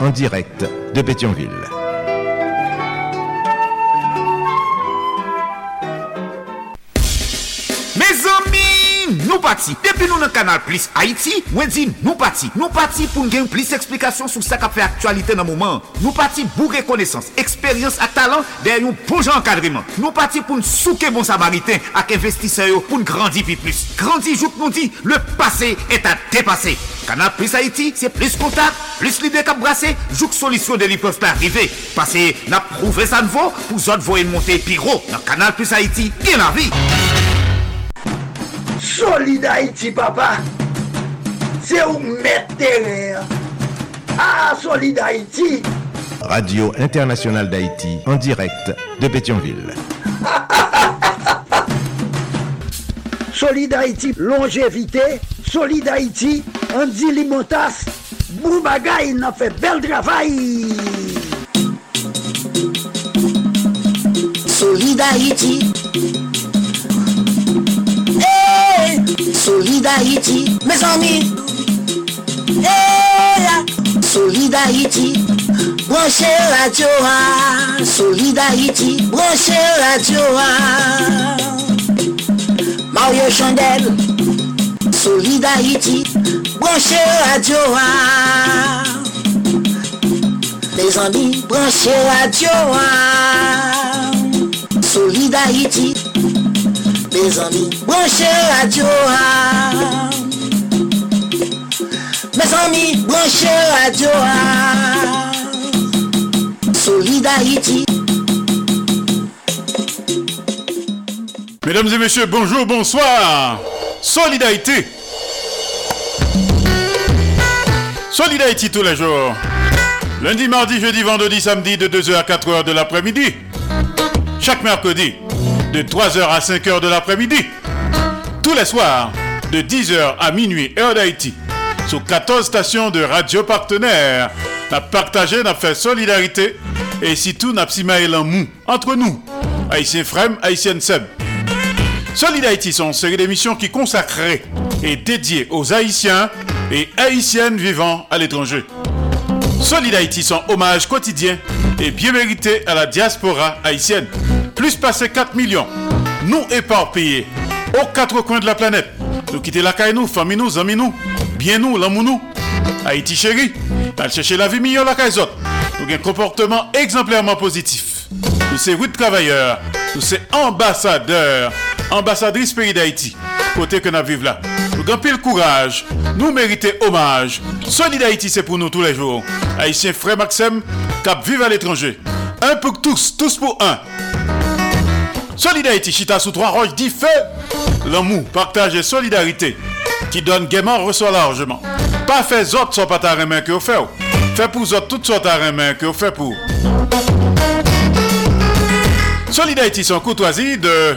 en direct de Pétionville. Mes amis, nou pati. Depi nou nan kanal Plus Haiti, mwen di nou pati. Nou pati pou n gen plis eksplikasyon sou sa ka fe aktualite nan mouman. Nou pati bou rekonesans, eksperyans ak talan den yon pou jan kadriman. Nou pati pou n souke bon samariten ak investiseyo pou n grandi pi plus. Grandi jouk nou di, le pase et a depase. Kanal Plus Haiti, se plus plus lide kap brase, jouk solisyon de li pev pa arrive. Pase, na prouve sa nvo, pou zot voyen monte pi ro. Nan Kanal Plus Haiti, gen la vi. Solid Haïti, papa. C'est où mettre Ah, Solid Haïti. Radio Internationale d'Haïti en direct de Pétionville. Solid Haïti, longévité. Solid Haïti, Andy Limotas. Bou bagay nan fe bel travay. Solidarity. Hey, solidarity. Mes amis. Hey, solidarity. Branche radio a. Solidarity. Branche radio a. Mario Chandel. Solidarity. Branchez radio. ah. Mes amis, branchez radio. ah. Solid Haïti, mes amis, branchez radio. Mes amis, branchez radio. ah. Solid Haïti. Mesdames et messieurs, bonjour, bonsoir. Solidarité. Solidarité tous les jours. Lundi, mardi, jeudi, vendredi, samedi de 2h à 4h de l'après-midi. Chaque mercredi de 3h à 5h de l'après-midi. Tous les soirs de 10h à minuit, heure d'Haïti. Sur 14 stations de radio partenaires. N'a partagé, n'a fait solidarité. Et si tout n'a pas mou entre nous. Haïtien Frem, Haïtien Seb. Solid Haïti sont une série d'émissions qui consacrées et dédiées aux Haïtiens et Haïtiennes vivant à l'étranger. Solid Haïti sont hommage quotidien et bien mérité à la diaspora haïtienne. Plus passé 4 millions, nous éparpillés aux quatre coins de la planète. Nous quitter la caille nous, famille nous, amis nous, bien nous, l'amour nous. Haïti chéri, allons chercher la vie meilleure la caille. Nous avons un comportement exemplairement positif. Nous sommes huit travailleurs, nous sommes ambassadeurs, ambassadrices pays d'Haïti, côté que nous vivons là. Avons pile courage, nous méritons hommage. Solid Haïti, c'est pour nous tous les jours. Haïtien frère Maxime, cap vive à l'étranger. Un pour tous, tous pour un. Solid Haïti, chita sous trois roches, dit feu. L'amour, partage et solidarité, qui donne gaiement, reçoit largement. Pas fait autres sont pas ta main que vous faites. Fait pour autres toutes sortes ta main que vous faites pour. Solidarité sans courtoisie de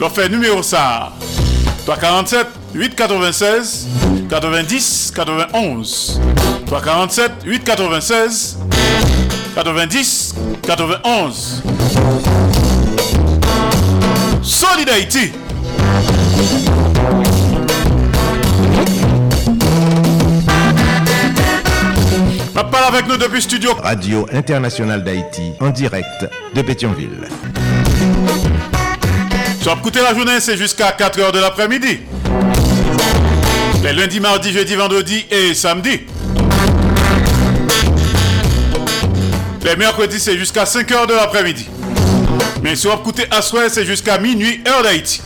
Leur fait numéro ça 347 896 90 91 347 896 90 91. Solid Haïti. parle avec nous depuis studio. Radio Internationale d'Haïti, en direct de Pétionville. Sur écouter la journée, c'est jusqu'à 4h de l'après-midi. Les lundis, mardis, jeudi, vendredi et samedi. Les mercredis, c'est jusqu'à 5h de l'après-midi. Mais sur écouter à soir, c'est jusqu'à minuit, heure d'Haïti.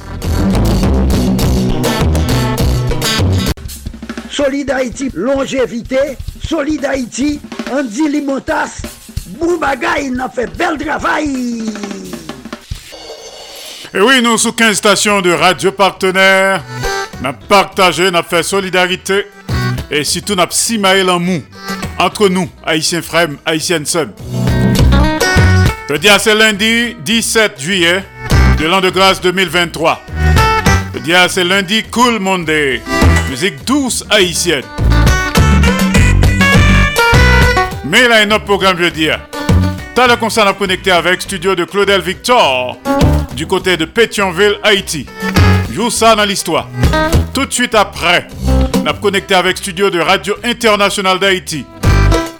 Solid Haïti, longévité. Solid Haïti, Andy Limotas, Boubagaï, n'a fait bel travail. Et oui, nous, sous 15 stations de radio partenaires, n'a partagé, n'a fait solidarité et surtout n'a simaé en mou entre nous, haïtiens frères, haïtiennes sœurs. Je dis à ce lundi 17 juillet de l'an de grâce 2023. Je dis à ce lundi Cool Monday, musique douce haïtienne. Mais il a un autre programme jeudi. T'as le concert à avec studio de Claudel Victor du côté de Pétionville, Haïti. Joue ça dans l'histoire. Tout de suite après, on a connecté avec studio de Radio Internationale d'Haïti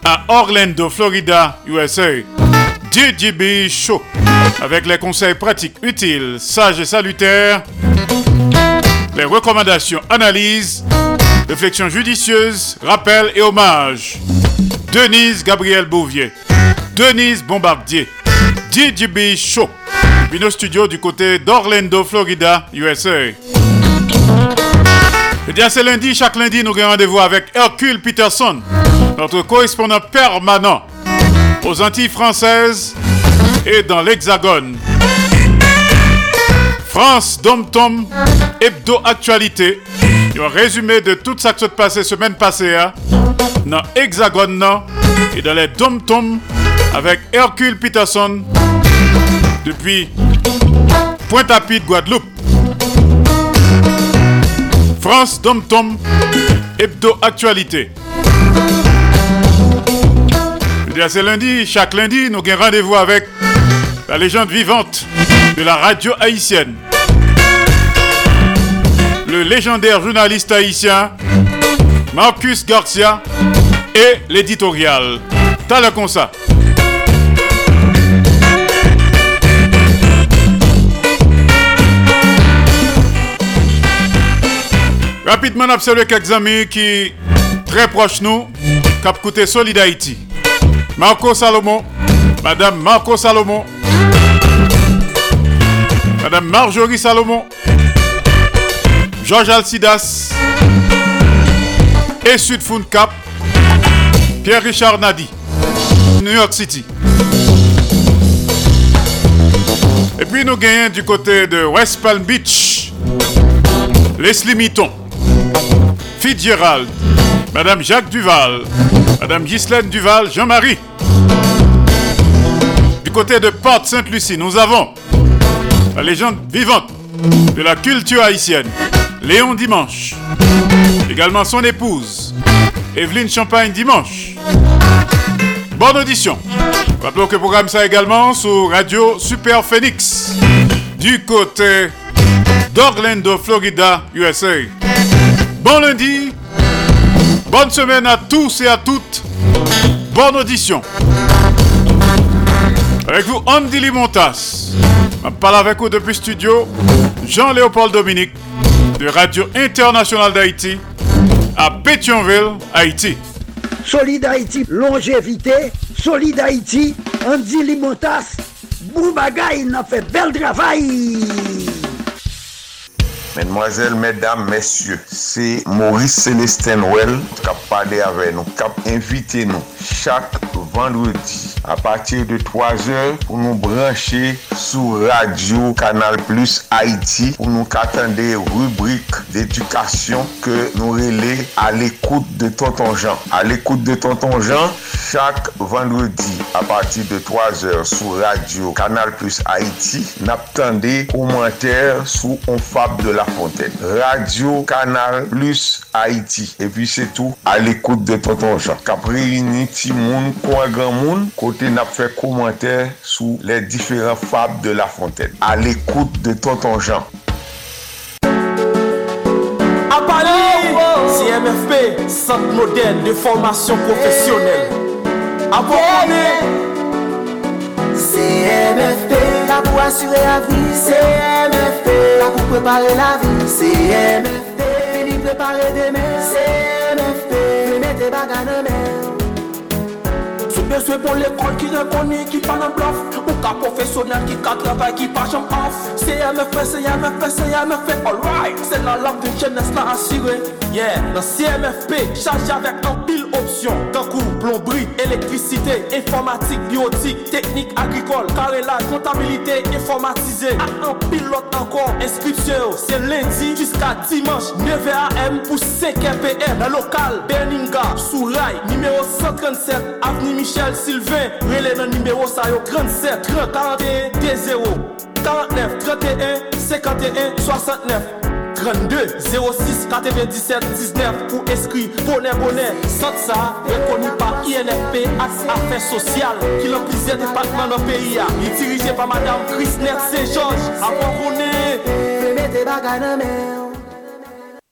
à Orlando, Florida, USA. DJB Show avec les conseils pratiques utiles, sages et salutaires, les recommandations, analyses, réflexions judicieuses, rappels et hommages. Denise Gabriel Bouvier, Denise Bombardier, DJB Show, puis nos studios du côté d'Orlando, Florida, USA. Et eh bien, c'est lundi, chaque lundi, nous avons rendez-vous avec Hercule Peterson, notre correspondant permanent aux Antilles françaises et dans l'Hexagone. France Dom Tom, Hebdo Actualité, un résumé de tout ça qui s'est passé semaine passée. Hein dans Hexagone et dans les Dom Tom avec Hercule Peterson depuis Pointe-à-Pitre, Guadeloupe. France Dom Tom, Hebdo Actualité. C'est lundi, chaque lundi, nous avons rendez-vous avec la légende vivante de la radio haïtienne. Le légendaire journaliste haïtien Marcus Garcia et l'éditorial. T'as le comme ça. Rapidement, on quelques amis qui très proches nous, qui ont coûté Solid. Marco Salomon, Madame Marco Salomon, Madame Marjorie Salomon, Georges Alcidas, et Sud Cap, Pierre-Richard Nadi, New York City. Et puis nous gagnons du côté de West Palm Beach, Leslie Mitton, Fitzgerald, Madame Jacques Duval, Madame Ghislaine Duval, Jean-Marie. Du côté de Porte Sainte-Lucie, nous avons la légende vivante de la culture haïtienne, Léon Dimanche. Également son épouse, Evelyne Champagne Dimanche. Bonne audition. Rappelons que programme ça également sur Radio Super Phoenix du côté d'Orlando, Florida, USA. Bon lundi, bonne semaine à tous et à toutes. Bonne audition. Avec vous, Andy Limontas. Je parle avec vous depuis studio, Jean-Léopold Dominique de Radio Internationale d'Haïti à Pétionville, Haïti. Solid Haïti, longévité. Solid Haïti, Andy Limotas. Boubagaï, il a fait bel travail. Mesdemoiselles, mesdames, messieurs, c'est Maurice Célestin Well qui a parlé avec nous, qui a invité nous chaque vendredi à partir de 3h pour nous brancher sur Radio Canal Plus Haïti pour nous attendre rubrique d'éducation que nous relais à l'écoute de Tonton Jean. À l'écoute de Tonton Jean, chaque vendredi à partir de 3h sur Radio Canal Plus Haïti, n'attendez commentaires sur On Fab de la La Fontaine. Radio Canal Plus Haïti. Et puis c'est tout, à l'écoute de Tonton Jean. Capri réuni ti moun, kwa grand moun, côté n'a fait commentaire sous les différents fables de La Fontaine. À l'écoute de Tonton Jean. À Paris, CMFP, Centre moderne de formation professionnelle. À CMFP, là pour assurer la vie. CMFP, là pour préparer la vie. CMFP, fini préparer demain. CMFP, mettez bagages. Sou beswe pou l'ekol ki reponi, ki pa nan blof Ou ka profesyonel ki ka travay, ki pa jam off CMFP, CMFP, CMFP, alright Se nan lak de jenes la asire Yeah, nan CMFP, chaje avèk an pil opsyon Tankou, plombri, elektrisite, informatik, biotik, teknik agrikol Karelaj, kontabilite, informatize Ak an pil lot ankon, inskripsyon yo Se lendi, jiska dimanche, 9 am pou 5 pm Nan lokal, Berninga, sou ray, numero 137 Avni Michel Sylvain, relè nan numéro sa yo 37 30 41 T0 49 31 51 69 32 06 97 19 pou eskri Bonè bonè, sot sa Rekoni pa INFP Aks Afè Sosyal Ki l'amplize depatman nan peyi ya Li dirije pa Madame Krisnet Saint-Georges. Avon konè Feme te bagay nan men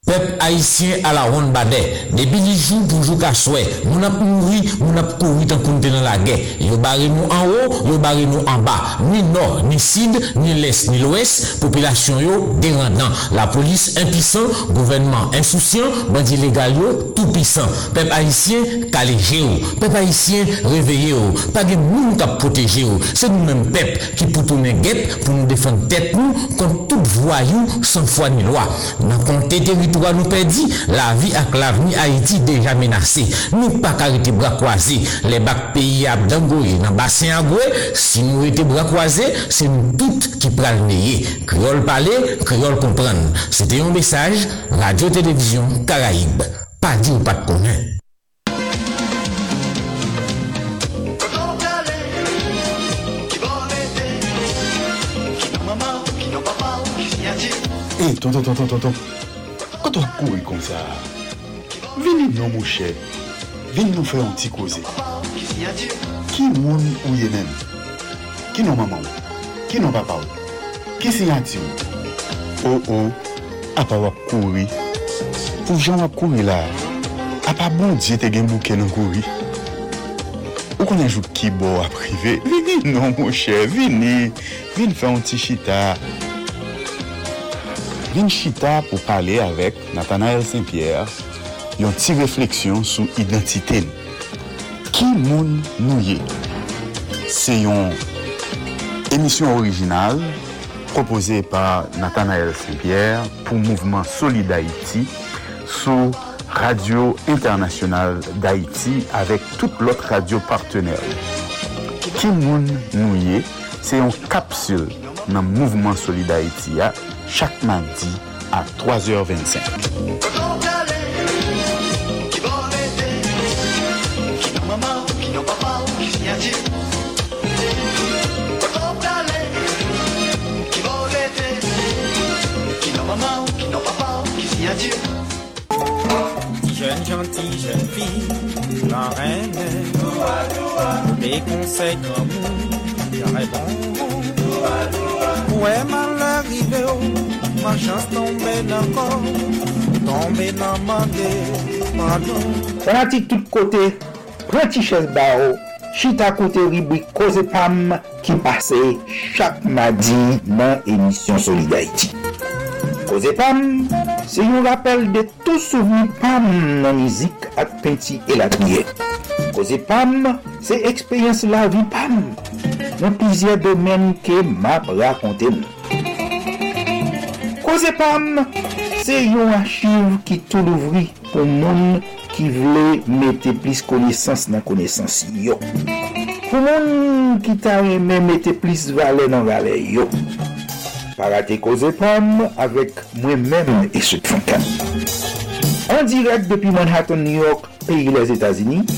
Peuple haïtien à la ronde badè. Depuis les jours pour jouer qu'à souhait. Moun ap mouri, moun ap couru tant qu'on était dans la guerre. Yo barré nous en haut, yo barré nous en bas. Ni nord, ni sud, ni l'est, ni l'ouest. Population yo dérendant. La police impuissant, gouvernement insouciant, bandit légal yo tout puissant. Peuple haïtien calégé yo. Peuple haïtien réveillé yo. Pas de kap protéger yo. C'est nous-mêmes peuple qui pour tourner pour nous défendre tête nous contre tout voyou sans foi ni loi. Dans compté nous perdit, la vie avec l'avenir Haïti déjà menacée. Nous pas arrêter bras croisés. Les bacs pays à Dangoye, dans le bassin à Goué, si nous étions bras c'est nous toutes qui prenons le Créole parler, créole comprendre. C'était un message, Radio-Télévision Caraïbe. Pas dit ou pas de connaître. E, Koto kouri kon sa? Vini nou mou chè. Vini nou fè an ti koze. Ki moun ou ye men? Ki nou maman ou? Ki nou papa ou? Ki si yati ou? Ou ou, apa wap kouri. Pou jan wap kouri la, apa bon diye te gen bouke nan kouri. Ou konen jou ki bo aprive, vini nou mou chè, vini. Vini fè an ti chita. vin chita pou pale avek Nathanael Saint-Pierre yon ti refleksyon sou identite nou. Ki moun nou ye? Se yon emisyon orijinal propose pa Nathanael Saint-Pierre pou Mouvement Solid Haïti sou Radio Internationale d'Haïti avèk tout lot radio partenèl. Ki moun nou ye? Se yon kapsul nan Mouvement Solid Haïti ya chaque mardi à 3h25. Jeune gentille, jeune fille, la reine, des conseils comme j'aurais bon. Mwen man larive ou, man chans tombe nan kor, tombe nan mande, manon. Sanati tout kote, preti ches ba ou, chita kote ribwi koze pam ki pase chak madi nan emisyon Solidarity. Koze pam, se yon rappel de tou souveni pam nan mizik ak penti elatouye. Koze pam, se ekspeyens la vi pam. nan pizye domen ke map rakonte mou. Koze pam, se yon achiv ki tou louvri pou moun ki vle mette plis konesans nan konesans yo. Pou moun ki ta reme mette plis vale nan vale yo. Parate koze pam avek mwen men esot fankan. An direk depi Manhattan, New York, peyi les Etats-Unis,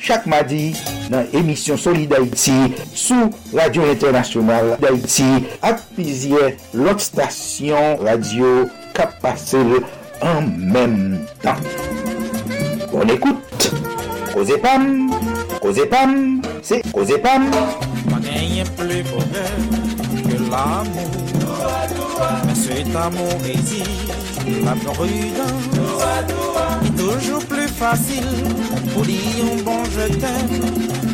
chak madi, nan emisyon Solid Haïti sou Radio Internationale d'Haïti ak pizye lot stasyon radio ka pase en menm tan. Bon ekoute, Koze Pam, Koze Pam, se Koze Pam. Pas gagné plus bonheur que l'amour. Mais cet amour exige la prudence. Et toujours plus facile pour dire un bon je t'aime.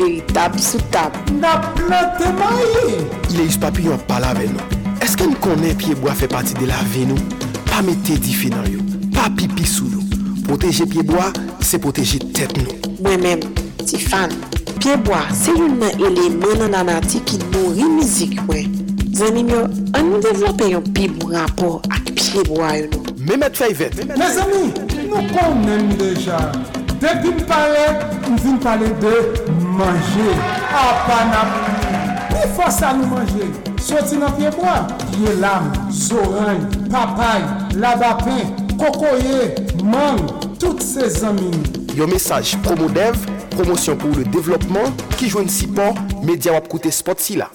veritab sou tab. Na plante maye! Ile yus papi yon pala ve nou. Eske nou konen piyeboa fe pati de la ve nou? Pa mette di fe nan yo. Pa pipi sou nou. Proteje piyeboa, se proteje tet nou. Mwen men, ti fan, piyeboa se yon nan elemen nan anati ki nori mizik mwen. Zanim yo, an nou devlope yon pi bon rapor ak piyeboa yo nou. Mehmet Fayvet. Mes amis, nous connaissons déjà. Depuis que je parle, nous pale de manje. Apanap. Pi fosa nou manje. Soti nan pieboa. Piye lam, zoran, papay, labapen, kokoye, man, tout se zamin. Yon mesaj Promodev, promosyon pou le devlopman, ki jwen si pan, media wap koute spot si la.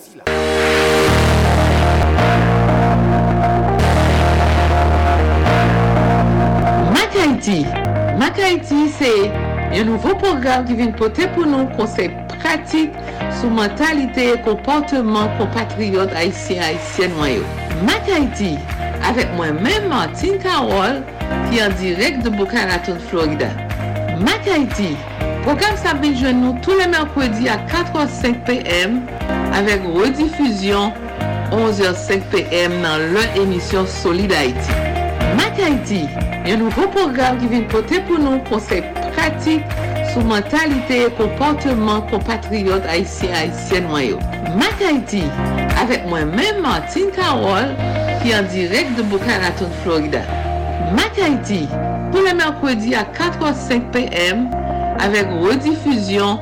Mac Haiti. Mac Haiti, c'est un nouveau programme qui vient porter pour nous conseils pratiques sur mentalité et comportement compatriotes haïtiens haïtiennes noyaux. Mac Haiti, avec moi-même Martine Carole, qui est en direct de Boca Raton, Florida. Mac Haiti, programme ça vient joindre nous tous les mercredis à 4h05 p.m. avec rediffusion 11h05 p.m. dans leur émission Solid Haïti. Mac Haïti, un nouveau programme qui vient porter pour nous conseils pratiques sur mentalité et comportement compatriotes haïtiens haïtiennes noyaux. Mac Haïti, avec moi-même Martine Carole, qui est en direct de Boca Raton, Florida. Mac Haïti, tous les mercredis à 4h05 p.m. avec rediffusion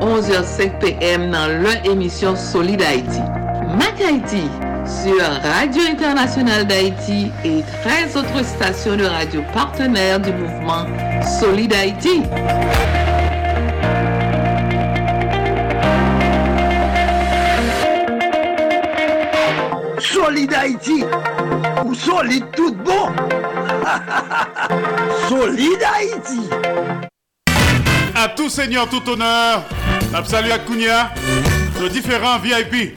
11h05 p.m. dans leur émission Solid Haïti. Mac Haïti sur Radio Internationale d'Haïti et 13 autres stations de radio partenaires du mouvement Solid Haïti. Solid Haïti ou solide tout bon? Solid Haïti. À tout seigneur, tout honneur, salut à Kounia, de différents VIP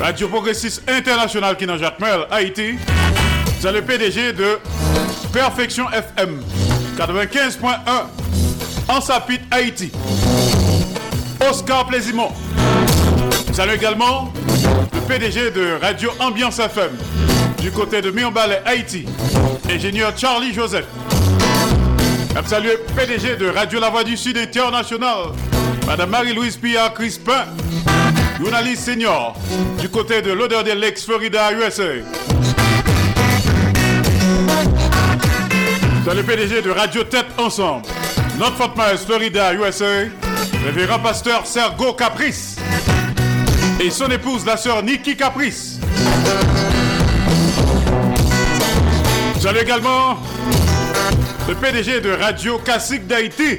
Radio Progressiste International qui dans Jacques Haïti. C'est PDG de Perfection FM 95.1 en Sapit, Haïti. Oscar Plaisimont. Salut également le PDG de Radio Ambiance FM du côté de Mirbalet, Haïti, ingénieur Charlie Joseph. Salut PDG de Radio La Voix du Sud International, Madame Marie-Louise Pillard Crispin, journaliste senior du côté de l'odeur de l'ex Florida, USA. Salut PDG de Radio Tête Ensemble, North Fort Myers, Florida, USA, révérend pasteur Sergo Caprice et son épouse, la sœur Nikki Caprice. Salut également le PDG de Radio Classique d'Haïti.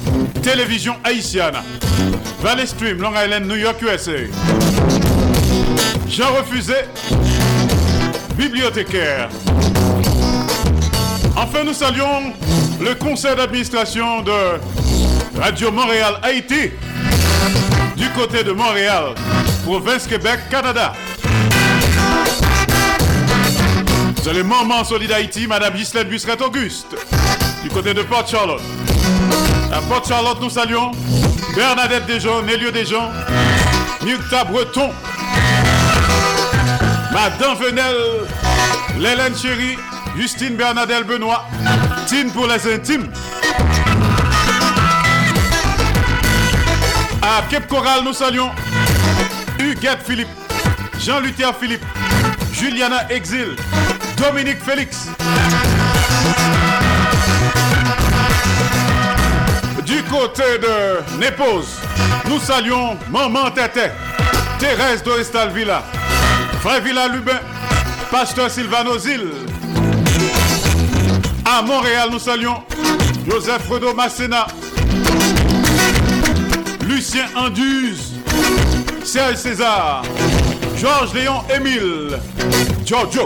Télévision Haïtienne. Valley Stream, Long Island, New York, USA. Jean Refusé, bibliothécaire. Enfin, nous saluons le conseil d'administration de Radio Montréal Haïti du côté de Montréal, province Québec, Canada. C'est le moment Solid Haïti, Madame Ghislaine Busseret Auguste, du côté de Port Charlotte. À Port Charlotte, nous saluons Bernadette Desjons, Nélieu Desjons, Nukta Breton, Madame Venel, Lélène Chéri, Justine Bernadette Benoît, Tine pour les intimes. À Cape Coral, nous saluons Huguette Philippe, Jean-Luther Philippe, Juliana Exil, Dominique Félix. Du côté de Népose, nous saluons Maman Tété, Thérèse Doristal Villa, Frère Villa Lubin, Pasteur Sylvano Zil. À Montréal, nous saluons Joseph Fredo Massena, Lucien Anduze, Serge César, Georges Léon Émile, Giorgio.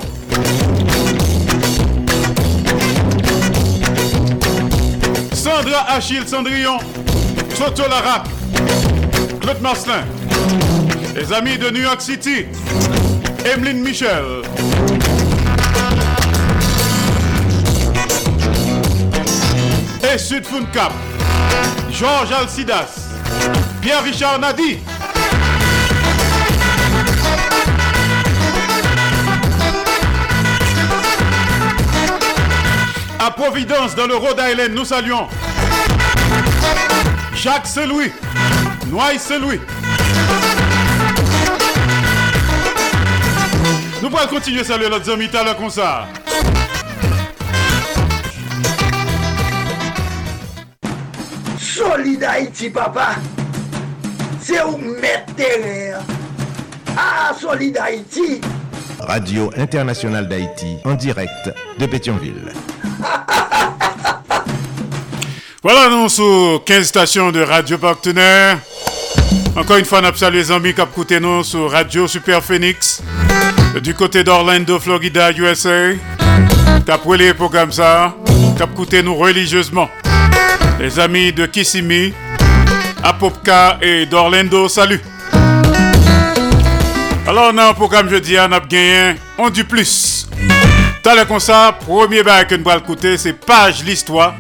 Sandra Achille Cendrillon, Soto Larac, Claude Marcelin, les amis de New York City, Emeline Michel. Et Sud Cap, Georges Alcidas, Pierre Richard Nadi. À Providence, dans le Rhode Island, nous saluons Jacques Selouis, Noailles Selouis. Nous pourrons continuer à saluer notre ami tout à l'heure comme ça. Solid Haïti, papa. C'est où mettre terre. Ah, Solid Haïti. Radio Internationale d'Haïti, en direct de Pétionville. Voilà, nous sur 15 stations de radio partenaires. Encore une fois, nous saluons les amis qui écouté nous sur Radio Super Phoenix du côté d'Orlando, Florida, USA. Qui les programmes ça, qui nous religieusement. Les amis de Kissimmee, Apopka et d'Orlando, salut. Alors, dans le programme jeudi, on a gagné on du plus. T'as le ça, premier bail que nous allons écouter, c'est Page l'Histoire.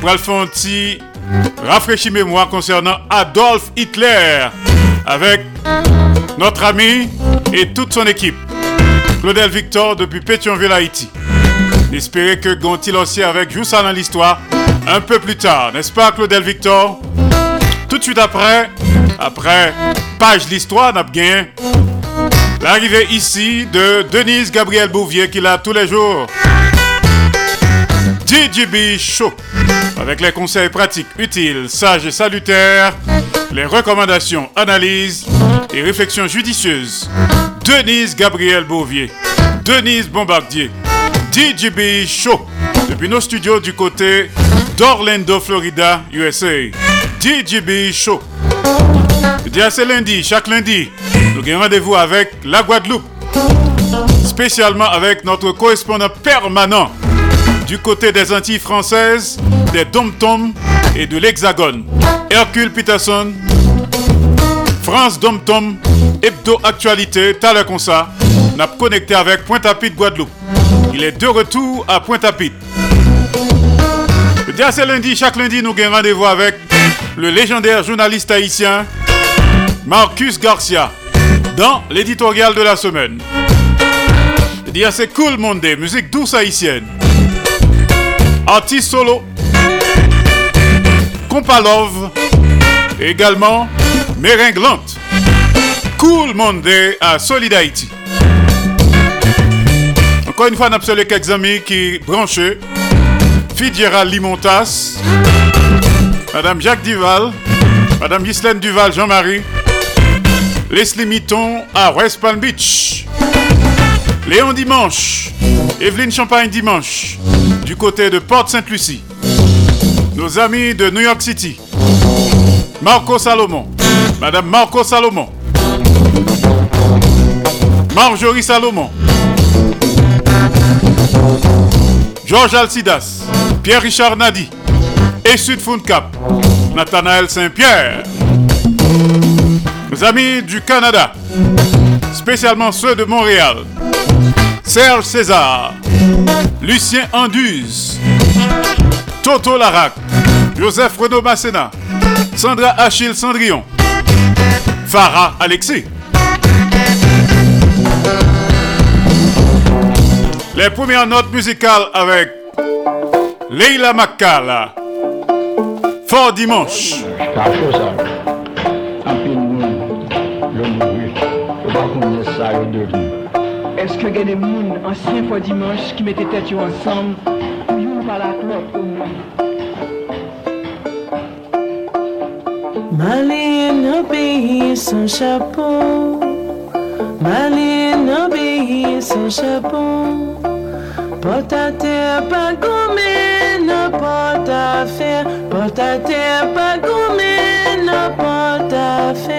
Nous allons faire mémoire concernant Adolf Hitler avec notre ami et toute son équipe. Claudel Victor depuis Pétionville, Haïti. J'espère que Gontil aussi avec ça dans l'histoire un peu plus tard, n'est-ce pas Claudel Victor? Tout de suite après, après page l'histoire, n'a bien l'arrivée ici de Denise Gabriel Bouvier qui l'a tous les jours. DJB Show avec les conseils pratiques, utiles, sages et salutaires, les recommandations, analyses et réflexions judicieuses. Denise Gabriel Bouvier, Denise Bombardier, DJB Show depuis nos studios du côté d'Orlando, Florida, USA. DJB Show. C'est lundi, chaque lundi, nous avons rendez-vous avec la Guadeloupe, spécialement avec notre correspondant permanent du côté des Antilles françaises, des Dom-Tom et de l'Hexagone. Hercule Peterson, France Dom-Tom, Hebdo Actualité, ça, n'a connecté avec Pointe-à-Pitre Guadeloupe. Il est de retour à Pointe-à-Pitre. C'est lundi, chaque lundi, nous avons rendez-vous avec le légendaire journaliste haïtien Marcus Garcia dans l'éditorial de la semaine. C'est cool monde, musique douce haïtienne. Artiste solo. Compalove. Également Méringlante. Cool monde à Solid Haïti. Encore une fois, quelques amis qui branchent. Fidiera Limontas. Madame Jacques Duval. Madame Ghislaine Duval, Jean-Marie. Leslie Mitton à West Palm Beach. Léon Dimanche. Evelyne Champagne Dimanche. Du côté de Porte-Sainte-Lucie. Nos amis de New York City. Marco Salomon. Madame Marco Salomon. Marjorie Salomon. Georges Alcidas. Pierre-Richard Nadi. Et Sud Cap. Nathanaël Saint-Pierre. Nos amis du Canada. Spécialement ceux de Montréal. Serge César. Lucien Anduze. Toto Larac. Joseph Renaud Masséna. Sandra Achille Cendrillon. Farah Alexis. Les premières notes musicales avec Leila Makala. Fort dimanche. Est-ce que y a des gens anciens fois dimanche qui mettaient tête ensemble pour yon par la clope au moins? Maline au pays sans chapeau. Maline au pays sans chapeau. Porte à terre, pas gommé, n'a pas à faire. Porte à terre, pas gommé, n'a pas à faire.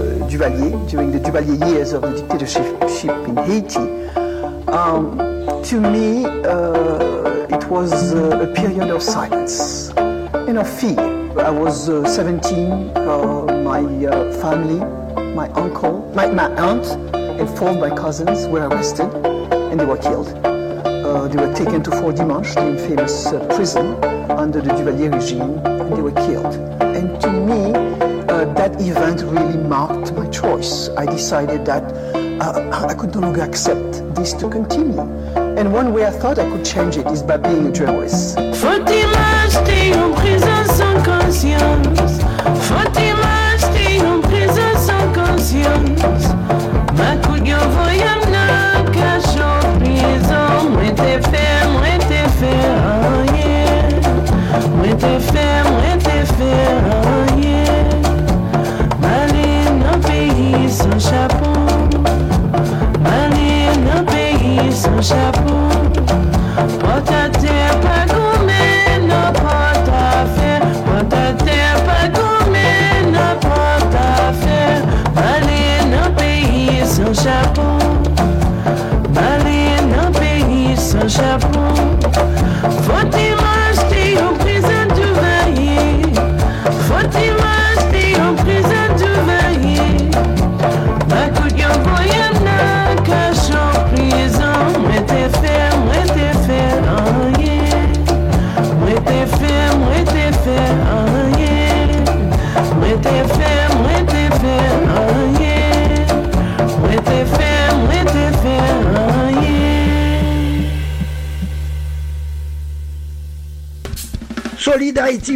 Duvalier, during the Duvalier years of the dictatorship in Haiti, um, to me, uh, it was uh, a period of silence and of fear. I was uh, 17, uh, my uh, family, my uncle, my, my aunt, and four of my cousins were arrested and they were killed. They were taken to Fort Dimanche, the infamous uh, prison under the Duvalier regime, and they were killed. And to event really marked my choice. I decided that uh, I could no longer accept this to continue. And one way I thought I could change it is by being a journalist.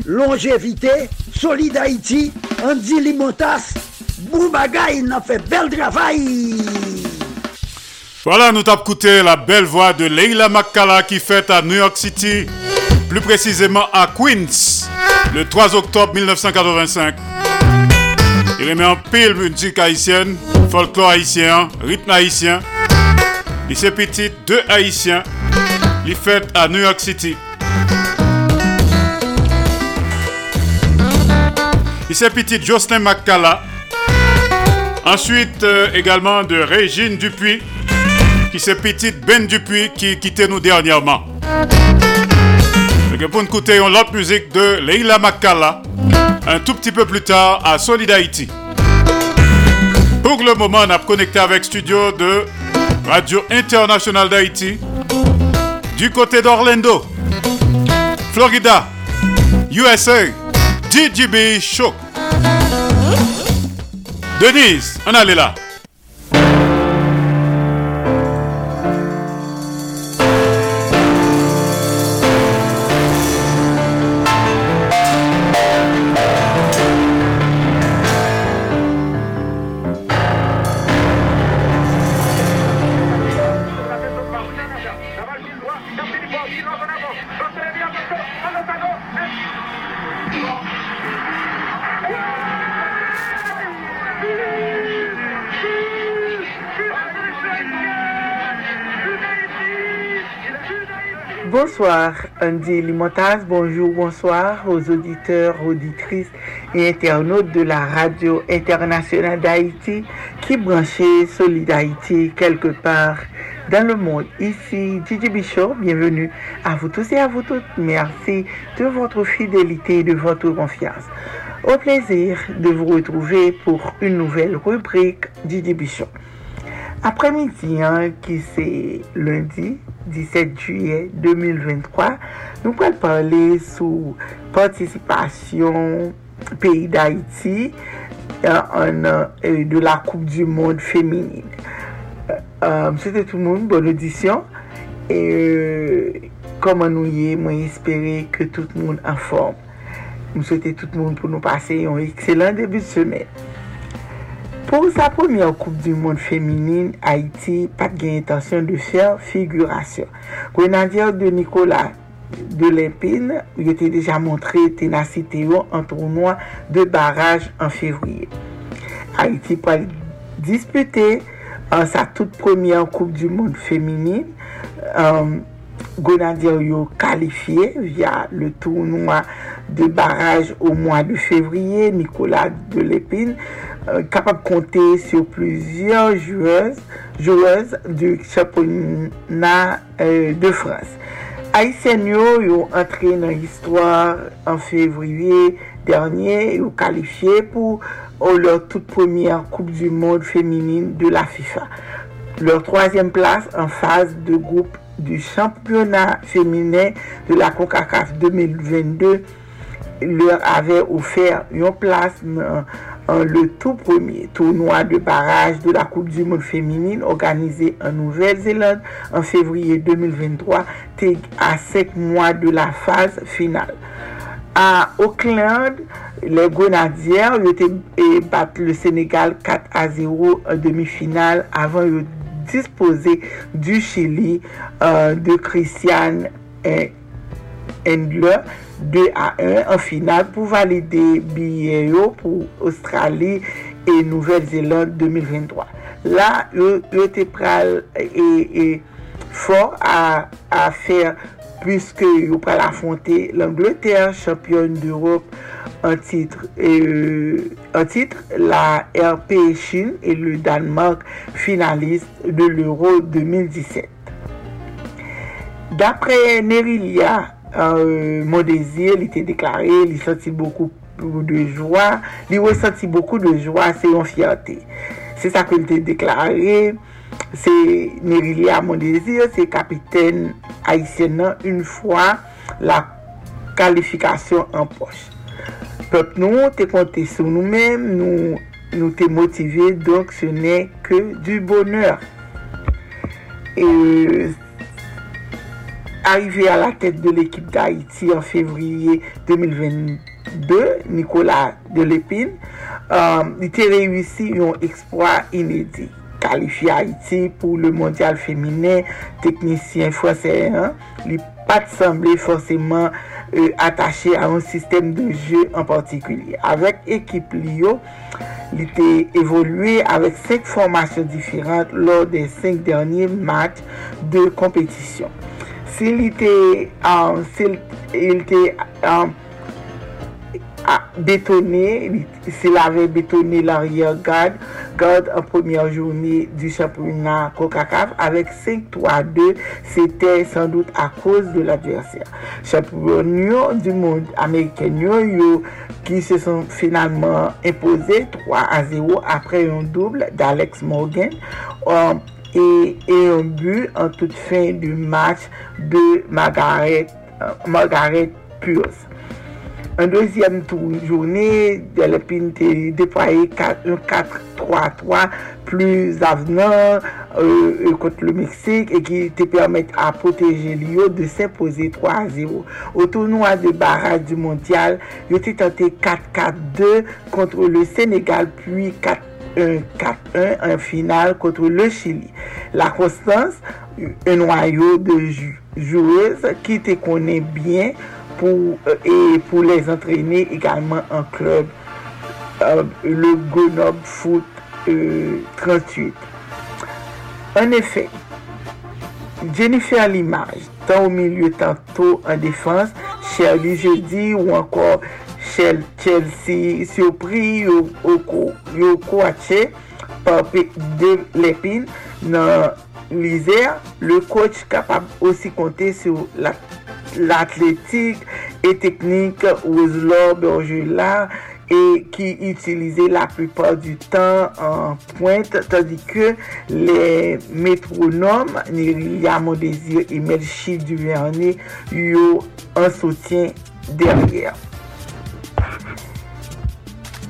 Longévité. Solid Haïti, Andy Limotas. Boubagaï, n'a fait bel travail. Voilà, nous t'avons écouté la belle voix de Leila Makala qui fête à New York City, plus précisément à Queens, le 3 octobre 1985. Il remet en pile musique haïtienne, folklore haïtien, rythme haïtien. Il s'est petit deux haïtiens. Il fête à New York City. Il s'est petit Jocelyn Makala Ensuite, euh, également de Régine Dupuis, qui c'est petite Ben Dupuis qui quittait nous dernièrement. pour nous écouter l'autre musique de Leila Makala, un tout petit peu plus tard à Solid Haïti. Pour le moment, on a connecté avec studio de Radio Internationale d'Haïti du côté d'Orlando, Florida, USA, DJB Show. Denise, on allait là. Bonsoir, Andy Limontaz. Bonjour, bonsoir aux auditeurs, auditrices et internautes de la radio internationale d'Haïti qui branchait Solid Haïti quelque part dans le monde. Ici Gigi Bichot, bienvenue à vous tous et à vous toutes. Merci de votre fidélité et de votre confiance. Au plaisir de vous retrouver pour une nouvelle rubrique Gigi Bichot. Apremidi an ki se lundi 17 juye 2023, nou pral pale sou participasyon peyi d'Haïti an de la Koupe du Monde Féminine. Euh, euh, Msete tout moun, bon audisyon. E koman euh, nou ye, mwen espere ke tout moun an form. Msete tout moun pou nou pase yon ekselant debi de semen. Pou sa pwemye koup di moun femenine, Haiti pat gen intasyon de fèr figurasyon. Grenadier de Nicolas de Lépine, yote deja montre tenasite yo an tournoi de baraj an fevriye. Haiti pal dispute an euh, sa tout premye koup di moun femenine. Um, euh, Grenadier yo kalifiye via le tournoi de baraj au mwa de fevriye, Nicolas de Lépine. Euh, kapab konte sur plusieurs joueuses, joueuses du championnat euh, de France. Haïtien yo yo entre nan histwar an fevriye dernye yo kalifiye pou ou euh, lor tout premier Coupe du Monde Féminine de la FIFA. Leur troisième place en phase de groupe du championnat féminin de la CONCACAF 2022 leur avait offert yon place en en le tout premier tournoi de barrage de la Coupe du Monde féminine organisé en Nouvelle-Zélande en février 2023, à 7 mois de la phase finale. A Auckland, les Grenadières battent le Sénégal 4 à 0 en demi-finale avant de disposer du Chili euh, de Christiane Endler 2 à 1 en finale pour valider billets pour Australie et Nouvelle-Zélande 2023. Là, le pral est, fort à, faire puisque vous allez affronter l'Angleterre, championne d'Europe en titre, en titre, la RP Chine et le Danemark finaliste de l'Euro 2017. D'après Nerilia, euh, mon désir, il était déclaré, il sentit beaucoup de joie, il ressentit beaucoup de joie, c'est une fierté. C'est ça qu'il était déclaré, c'est Nerili à mon désir, c'est capitaine haïtien non, une fois la qualification en poche. Peuple nous, t'es compté sur nous-mêmes, nous, nous t'es motivé, donc ce n'est que du bonheur. Et arrivé à la tête de l'équipe d'Haïti en février 2022, Nicolas Delépine, euh, il a réussi un exploit inédit. Qualifié Haïti pour le mondial féminin, technicien français, hein, il pas semblé forcément euh, attaché à un système de jeu en particulier. Avec équipe Lio, il était évolué avec cinq formations différentes lors des cinq derniers matchs de compétition sil ite um, sil ite um, betone sil ave betone l'arrière garde garde an première journée du championnat Coca-Caf avek 5-3-2 sete san doute a cause de l'adversaire. Championnat du monde américain yo yo ki se son finalman impose 3-0 apre yon double d'Alex Morgan ou um, et, et un but en toute fin du match de Margaret, euh, Margaret Pierce. En deuxième tour, journée, Delépine était déployé 4-3-3 plus avenant euh, euh, contre le Mexique et qui te permet à protéger Lyon de s'imposer 3-0. Au tournoi de barrage du mondial, il était tenté 4-4-2 contre le Sénégal puis 4 1 4-1 en finale contre le Chili. La Constance, un noyau de jou- joueuses qui te connaît bien pour, euh, et pour les entraîner également en club, euh, le Grenoble Foot euh, 38. En effet, Jennifer Limage, tant au milieu, tantôt en défense, Shirley Jeudi ou encore Chelsea surpris yo kwache par de lepil nan lizer, le coach kapab osi konte sou l'atletik e teknik Ozlor Bergela e ki itilize la plupart du tan an pointe tandi ke le metronom Neria Mondesir e Melchi Duvernay yo an sotyen deryer.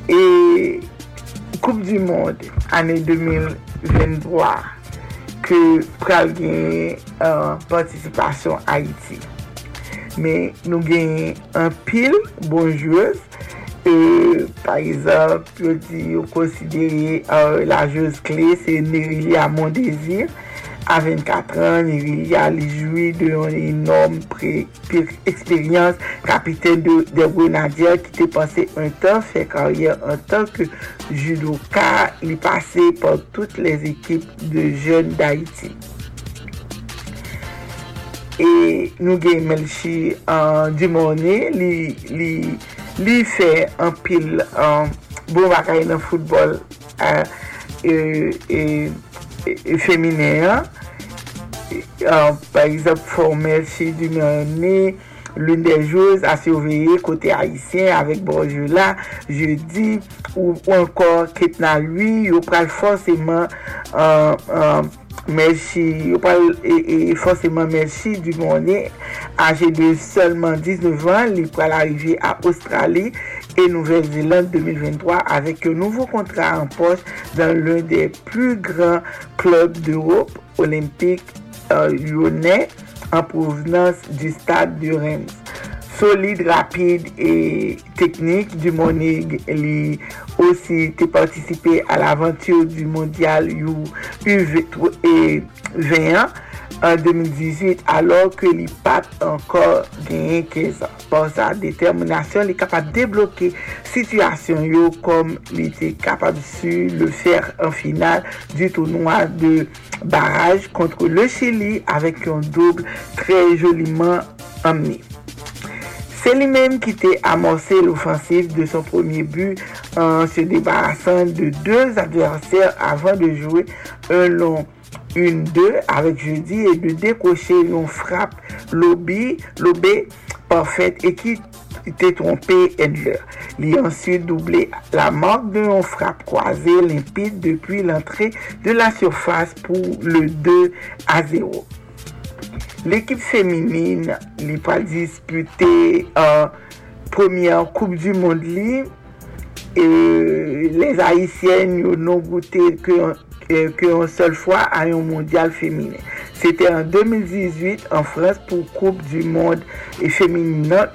E Koupe du Monde ane 2023 ke pral genye uh, participasyon Haiti. Men nou genye an pil bonjouez e par exemple yo di yo konsidere uh, la jouez kle se Nerilia Mondesir A 24 an, il y a lijoui de yon enorme eksperyans kapiten de, de Grenadier ki te pase un tan, fe karyer un tan ke judoka. Li pase por tout les ekip de jen d'Haïti. E nou gen Melchi an Dimone, li, li, li fe an pil an bon wakay nan foutbol e... féminin, hein? Euh, par exemple, Formel Chidumiané, l'une des choses à surveiller côté haïtien avec Bourgeois jeudi, ou, ou encore Ketna lui, il pral forcément euh, euh, Merci, yo pal, e fosèman mersi du mounè, aje de seulement 19 an, li pral arive a Australi, et Nouvelle-Zélande 2023 avec un nouveau contrat en poche dans l'un des plus grands clubs d'Europe, Olympique euh, lyonnais, en provenance du stade de Reims. Solide, rapide et technique, du Monig li aussi participé à l'aventure du mondial U21 an 2018 alor ke li pat ankor genyen 15 an. Por sa determinasyon li kapab debloke situasyon yo kom li te kapab su le fer an final du tournoi de baraj kontre le Chili avek yon double tre joliman amni. Se li menm ki te amorse l'offensif de son premier but an se debarasan de deux adversaires avan de joue un long 1-2 avèk Judy e de dekoshe yon frap lobi, lobe parfèt e ki te trompe Edler. Li ansi double la mank de yon frap kwaze limpide depi l'entrée de la surface pou le 2 a 0. L'ekip féminine li pa dispute euh, premier Coupe du Monde li. E les Haitien yon nou goute ke euh, que une seule fois à un mondial féminin. C'était en 2018 en France pour Coupe du Monde et féminin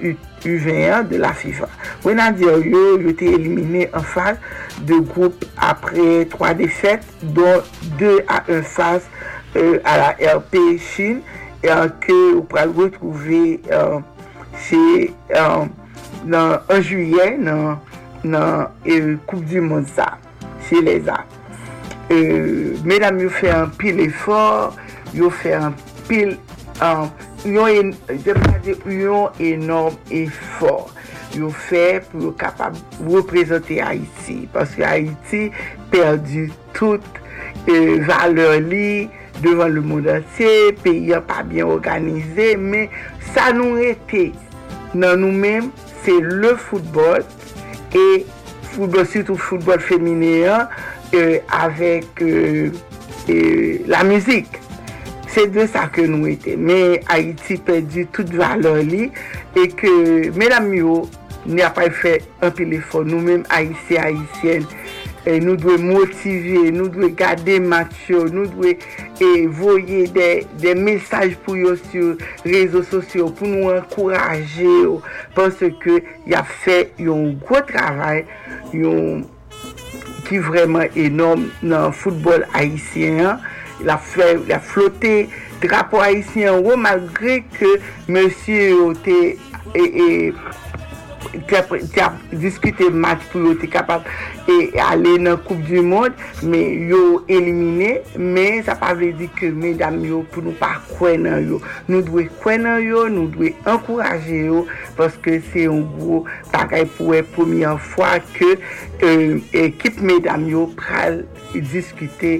U21 de la FIFA. Grenadier yo, yo était éliminé en phase de groupe après trois défaites, dont deux à un face euh, à la RP Chine et euh, que vous pourrez retrouver euh, chez, euh, dans, en juillet dans, dans euh, Coupe du Monde ça, chez les A. E, Mèdam yo fè an pil efor, yo fè an pil, yon enorm efor. Yo fè pou yo kapab reprezentè Haiti. Paske Haiti perdi tout euh, valeur li devan le moun ansye, peyi an pa bien organizè, men sa nou rete nan nou men, se le foutbol, e foutbol, sütou foutbol femineyan, euh, avek euh, la mizik. Se de sa ke nou ete. Me Haïti perdu tout valeur. li e ke mèdam yo ni apay fè un telefon nou mèm Haiti Haitien e, nou dwe motive, nou dwe gade matyo, nou dwe e, voye de, de mesaj pou yo sur rezo sosyo pou nou ankoraje yo panse ke ya fè yon gwo travay, yon ki vreman enom nan foutbol haisyen, la, la flote drapo haisyen ou malgre ke monsye yo te e, e, te, ap diskute match pou yo te kapab e ale nan koup du Monde, men yo elimine, men sa pa vle di ke medam yo pou nou pa kwen nan yo. Nou dwe kwen nan yo, nou dwe ankoraje yo, paske se yon gwo takay pou e pomiyan fwa ke euh, ekip medam yo pral diskute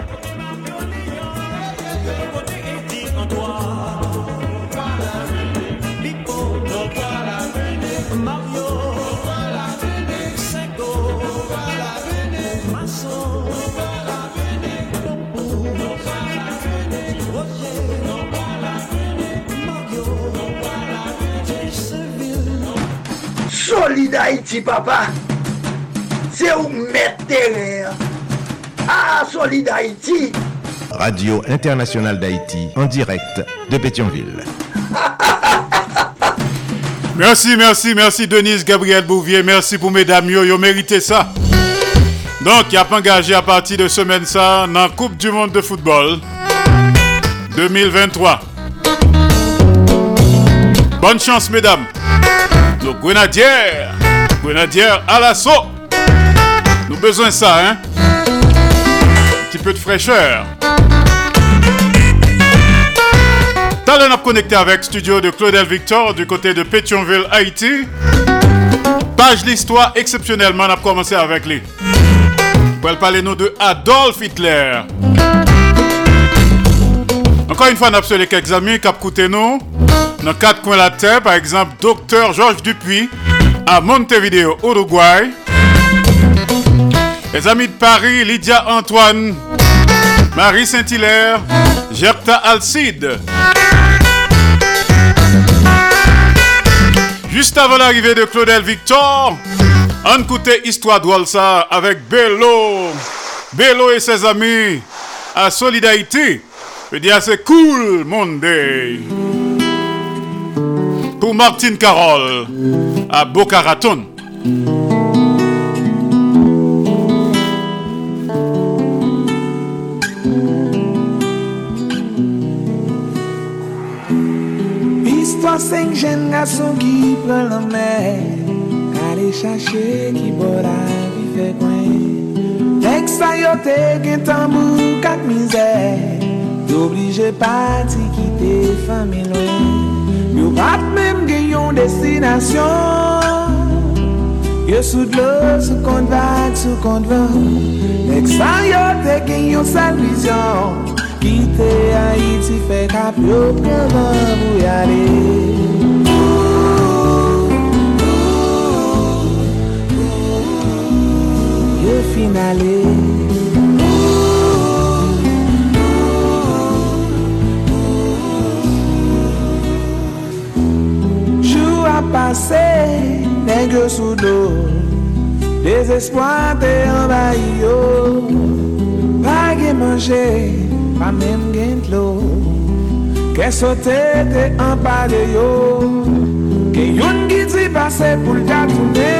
Solid Haïti, papa. C'est où mettre terrain. Ah, Solid Haïti. Radio Internationale d'Haïti, en direct de Pétionville. Merci, merci, merci Denise Gabriel Bouvier. Merci pour mesdames, yo, yo méritez ça. Donc, il a pas engagé à partir de semaine ça dans la Coupe du Monde de football 2023. Bonne chance, mesdames. Nos grenadières, grenadières à l'assaut. Nous besoin de ça, hein? Un petit peu de fraîcheur. Talent a connecté avec studio de Claudel Victor du côté de Pétionville, Haïti. Page l'histoire exceptionnellement, on a commencé avec lui. Pour parler nous de Adolf Hitler. Encore une fois, on a quelques amis qui ont nous dans quatre coins de la terre, par exemple, Docteur Georges Dupuis à Montevideo, Uruguay. Les amis de Paris, Lydia Antoine, Marie Saint-Hilaire, Gerta Alcide. Juste avant l'arrivée de Claudel Victor, on écoutait Histoire d'Oualsa avec Bello. Bello et ses amis à Solidarité. Je dis c'est cool, Monday. Pour Martine Carole à Boca Raton. Histoire cinq jeunes garçons qui prennent la mer. Aller chercher qui vie fait coin. Ex sa yo te gen tambou kak misère Obligé parti quitter famille même gen yon destination Yo sous de l'eau, sous compte vague, sous compte vent Ex sa yo te gen yon sale vision Quitter Haïti fait cap yo pren vent pou y aller Jou a pase, nègre sous l'eau Désespoir te envahi yo Pa gen manje, pa men gen tlo Kè sote te empade yo Ke yon ki di pase pou l'ta toune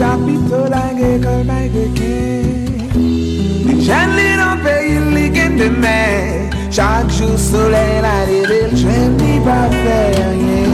Tapito la ge kol bay ge ke Di jen li nan peyi li gen deme Chak jou soleil la leve, l'jwen ni pa fè rien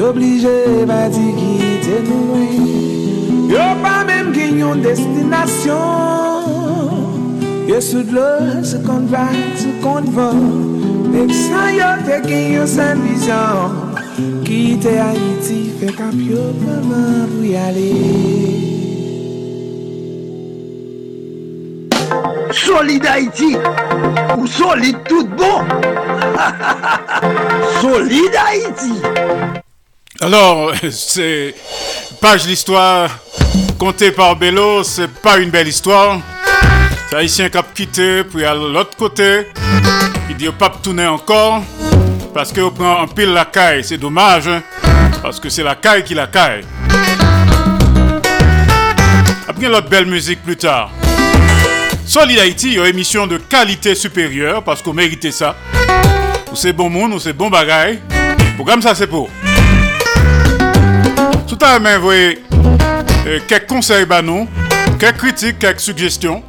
Yo oblige badi kite nou loin Yo pa même gen yon destinasyon Yo sou l'eau, se kon va, se kon va. Ek sa yo te gen yon sen vizyon Kite Haiti fe kap yo paman pou y ale Solide Haïti. Ou solide tout bon. solide Haïti. Alors, c'est page l'histoire contée par Bello, c'est pas une belle histoire. C'est Haïtien qui a quitté, puis à l'autre côté, il dit pas tourner encore, parce qu'on prend en pile la caille, c'est dommage, hein, parce que c'est la caille qui la caille. Après l'autre belle musique plus tard. Solid Haïti, une émission de qualité supérieure, parce qu'on méritait ça. Ou c'est bon monde, ou c'est bon bagaille. Programme ça, c'est pour. Vous voyez, euh, quelques conseils à nous, quelques critiques, quelques suggestions.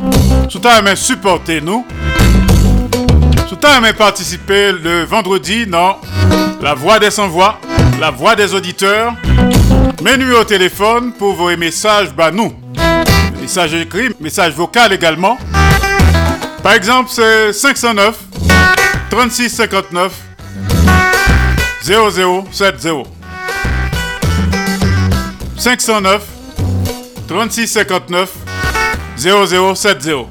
Tout à l'heure, supportez-nous. Tout à l'heure, participez le vendredi dans La Voix des Sans-Voix, La Voix des Auditeurs. Menu au téléphone pour vos messages, bah nous. Message écrit, message vocal également. Par exemple, c'est 509 36 59 0070. 509 36 59 0070.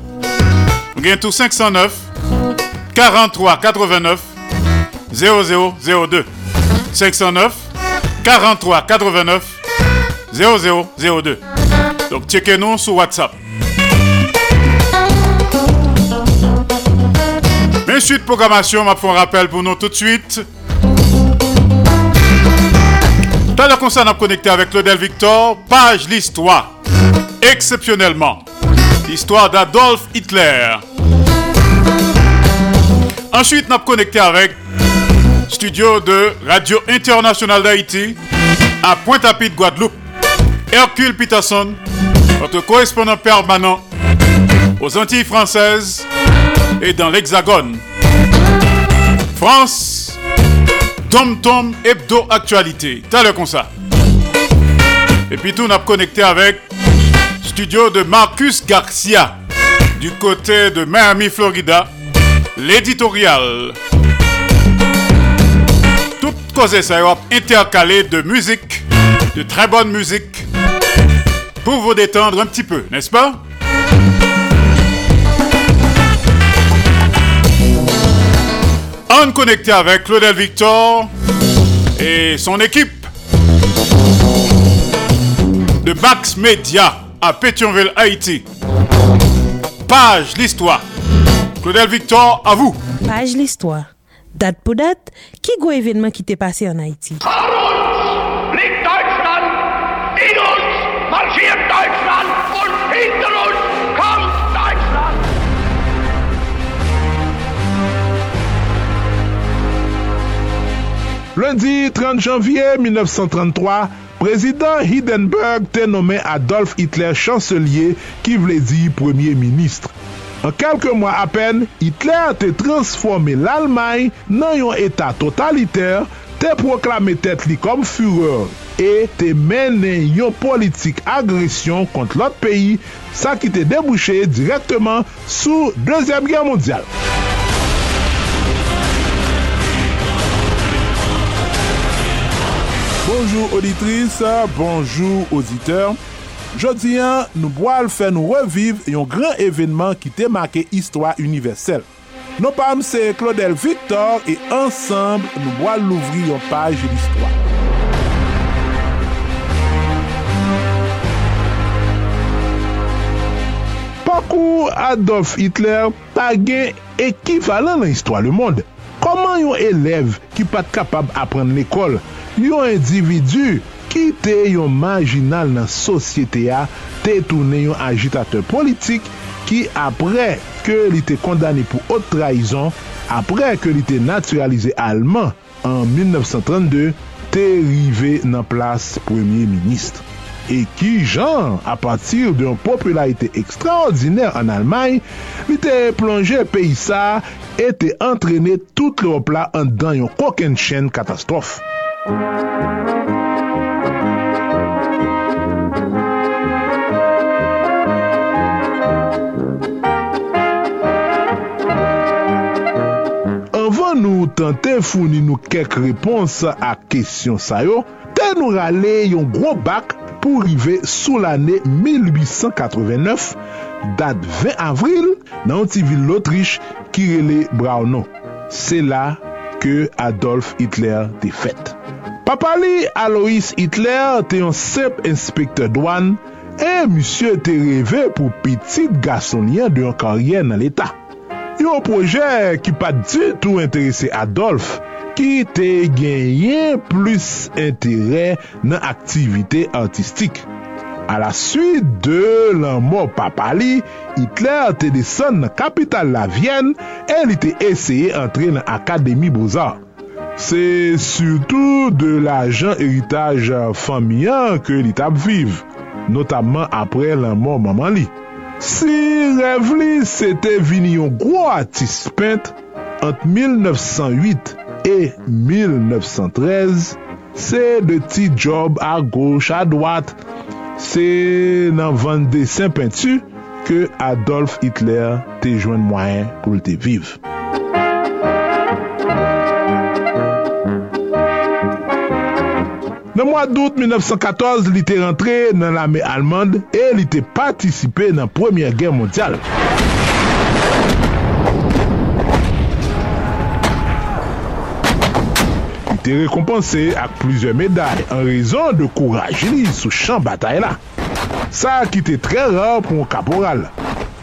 On gagne tout 509 43 89 0002. 509 43 89 0002. Donc checkez-nous sur WhatsApp. Mais suite programmation, m'a fait un rappel pour nous tout de suite. Dans le concert, on a connecté avec Claudel Victor, page l'histoire. Exceptionnellement, l'histoire d'Adolf Hitler. Ensuite, on a connecté avec studio de Radio Internationale d'Haïti à Pointe-à-Pitre, Guadeloupe. Hercule Peterson, notre correspondant permanent aux Antilles françaises et dans l'Hexagone. France, Tom Tom Hebdo Actualité. T'as le comme ça. Et puis tout, on a connecté avec studio de Marcus Garcia du côté de Miami, Florida. L'éditorial. Tout cause ça intercalé de musique, de très bonne musique pour vous détendre un petit peu, n'est-ce pas? On connecté avec Claudel Victor et son équipe de Bax Media à Pétionville, Haïti. Page l'histoire. Claudel Victor, à vous. Page l'histoire. Date pour date, qui go événement qui t'est passé en Haïti? Lundi 30 janvye 1933, prezident Hindenburg te nomen Adolf Hitler chancelier ki vle di premier ministre. An kelke mwa apen, Hitler te transforme l'Allemagne nan yon etat totaliter te proklame tet li kom fureur e te menen yon politik agresyon kont lot peyi sa ki te debouche direktman sou Dezem Gen Mondial. Bonjour auditrice, bonjour auditeur. Jodi an, nou boal fè nou reviv yon gran evenman ki te make histwa universel. Nou pam se Claudel Victor e ansamb nou boal louvri yon page l'histwa. Pakou Adolf Hitler pa gen ekivalan nan histwa le monde. Koman yon elev ki pat kapab apren l'ekol, yon individu ki te yon marginal nan sosyete a, te toune yon agitateur politik ki apre ke li te kondani pou ot traizon, apre ke li te naturalize alman an 1932, te rive nan plas premier ministre. e ki jan apatir d'un popularite ekstraordinèr an Almanye, li te plonje peyi sa e te antrene tout le la an dan yon koken chen katastrof. Anvan nou tante founi nou kek repons a kesyon sayo, te nou rale yon gro bak pou rive sou l'anè 1889, dat 20 avril nan ti vil l'Autriche ki rele Braunon. Se la ke Adolf Hitler te fèt. Papali Alois Hitler te yon sep inspektor douan, e msye te reve pou petit gasonyen de yon karyen nan l'Etat. Yon proje ki pa di tou interese Adolf, ki te genyen plus entere nan aktivite artistik. A la suite de lan mor papali, Hitler te desen nan kapital la Vienne el li te eseye entre nan Akademi Beaux-Arts. Se surtout de la jan eritaj familyan ke li tap vive, notamman apre lan mor maman li. Si Revli se te vini yon gro atis pent ant 1908 e 1913, se de ti job a goch a dwat. Se nan van desen pintu ke Adolf Hitler te jwen mwayen pou te viv. Nan mwa dout 1914, li te rentre nan lame Almande e li te patisipe nan Premier Guerre Mondiale. te rekompanse ak plizye meday an rezon de kouraj li sou chan batay la. Sa ki te tre rar pou an kaporal,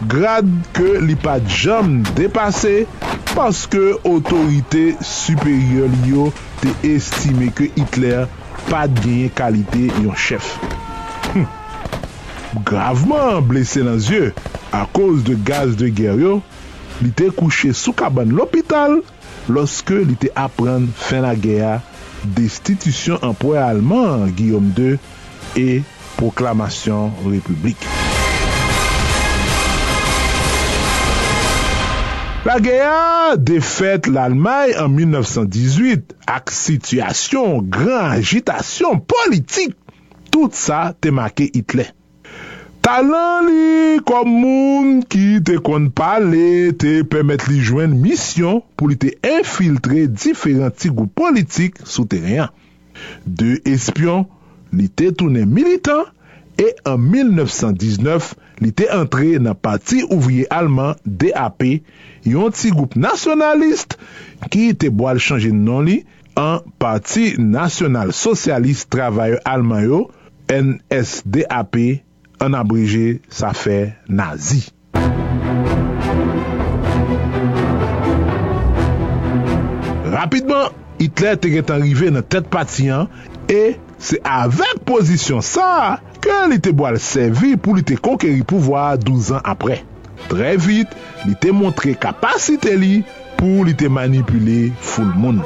grad ke li pa jam depase paske otorite superior li yo te estime ke Hitler pa genye kalite yon chef. Hm. Graveman blese nan zye a koz de gaz de geryo, li te kouche sou kaban l'opital loske li te apren fin la geya destitisyon empoye alman Guillaume II e proklamasyon republik. La geya defet l'Almay an 1918 ak sityasyon gran agitasyon politik. Tout sa te make Hitler. Talan li kom moun ki te kon pale te pemet li jwen misyon pou li te infiltre diferenti gou politik sou teryen. De espyon, li te toune militant e an 1919 li te entre nan pati ouvriye alman DAP yon ti goup nasyonalist ki te boal chanje nan li an pati nasyonal sosyalist travaye alman yo NSDAP An abrije, sa fe nazi. Rapidman, Hitler te get arrive nan tet patiyan e se avek pozisyon sa ke li te boal sevi pou li te konkeri pouvoi 12 an apre. Tre vit, li te montre kapasite li pou li te manipule foul moun.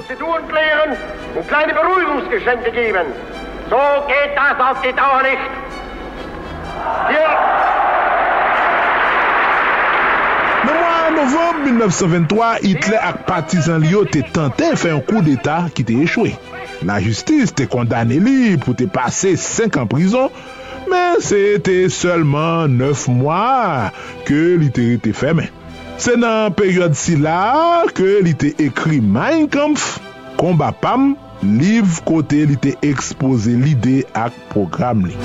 Ou kleine beruhigungsgeschenke geben. So geht das auf die Dauer nicht. Nan mwa novem 1923, Hitler ak patizan li yo te tante fè yon kou d'Etat ki te echwe. La justis te kondane li pou te pase 5 an prison, men se te selman 9 mwa ke li te rete fèmen. Se nan peryode si la ke li te ekri Mein Kampf, Komba Pam, liv kote li te expose lide ak program li.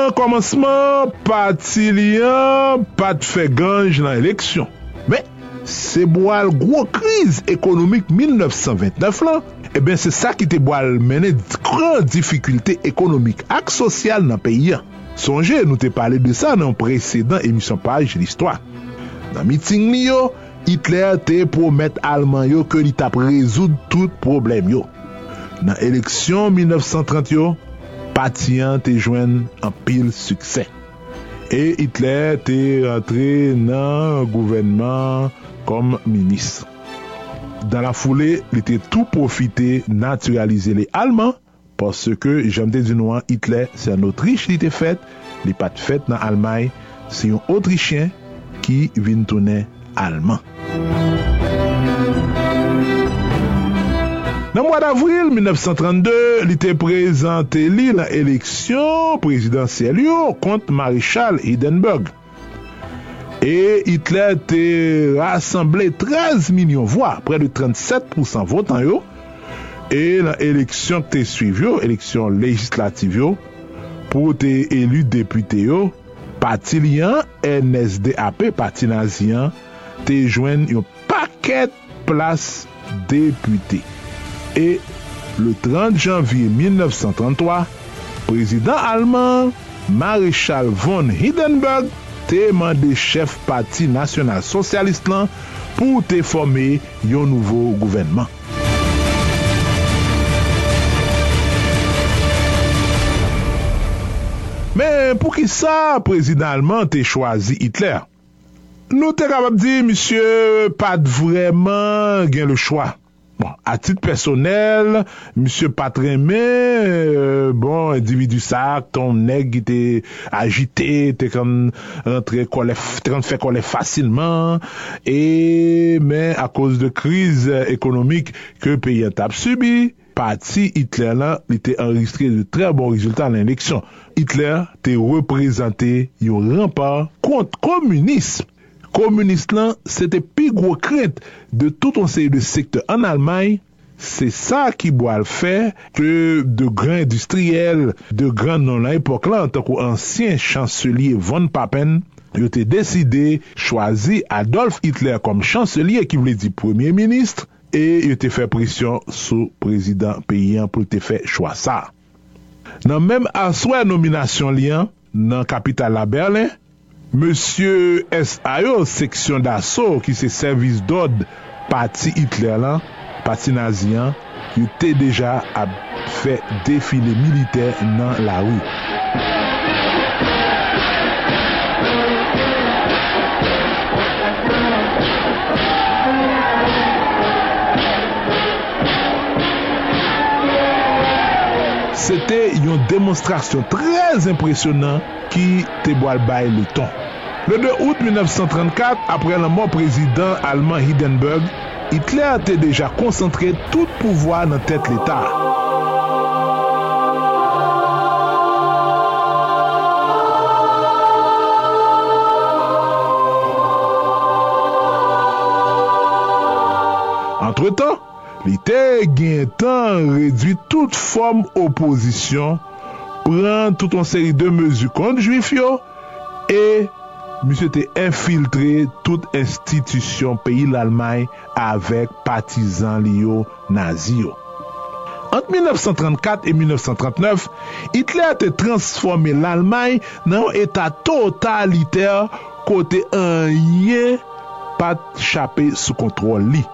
nan komanseman pati liyan pat fe ganj nan eleksyon. Men, se boal gwo kriz ekonomik 1929 lan, e ben se sa ki te boal mene gran difikulte ekonomik ak sosyal nan peyi an. Sonje nou te pale de sa nan precedan emisyon page l'histoire. Nan miting ni yo, Hitler te promet alman yo ke li tap rezoud tout problem yo. Nan eleksyon 1930 yo, patiyan te jwen an pil suksè. E Hitler te rentre nan gouvenman kom minis. Dan la foule, li te tou profite naturalize li Alman, parce ke jante di nou an Hitler, se an Autriche li te fet, li pat fet nan Almay, se yon Autrichien ki vin toune Alman. Nan mwa d'avril 1932, li te prezante li nan eleksyon prezidansyel yo kont Marichal Hindenburg. E Hitler te rassemble 13 milyon vwa, pre de 37% votan yo. E nan eleksyon te suiv yo, eleksyon legislativ yo, pou te elu depute yo, pati liyan NSDAP, pati naziyan, te jwen yon paket plas depute. Et le 30 janvier 1933, président allemand Maréchal von Hindenburg te mande chef parti national socialiste lan pou te forme yon nouvo gouvenman. Men pou ki sa, prezidalman te chwazi Hitler? Nou te kapab di, misye, pat vreman gen le chwa. Bon, a tit personel, msye patreme, euh, bon, individu sa, ton neg te agite, te kan rentre kole, te kan fè kolè fasilman, e men a koz de kriz ekonomik ke peyi tap subi, pati Hitler lan li te enregistre de tre bon rezultat nan eleksyon. Hitler te reprezenté yon rempan kont komunisme. Komunist lan, se te pi gwo kret de tout an seye de sekte an Almay, se sa ki bo al fe ke de gran industriel, de gran non la epok lan, an tak ansyen chanselier Von Papen, yo te deside chwazi Adolf Hitler kom chanselier ki vle di premier ministre, e yo te fe presyon sou prezident peyen pou te fe chwa sa. Nan menm aswe nominasyon liyan, nan kapital la Berlin, Monsie S.A.O. seksyon daso ki se servis dod pati Hitler lan, pati nazian, yo te deja ap fe defile militer nan la ou. Sete yon demonstrasyon trez impresyonan ki te boal bay le ton. Le 2 out 1934, apre la mò prezident alman Hindenburg, Hitler te deja konsentre tout pouvoi nan tèt l'Etat. Entre-temps, Li te gen tan redwi tout form oposisyon, pran tout an seri de mezu kont juif yo, e misyo te infiltre tout institisyon peyi l'Almay avek patizan li yo nazi yo. Ant 1934 et 1939, Hitler te transforme l'Almay nan yon etat totaliter kote an ye pat chape sou kontrol li.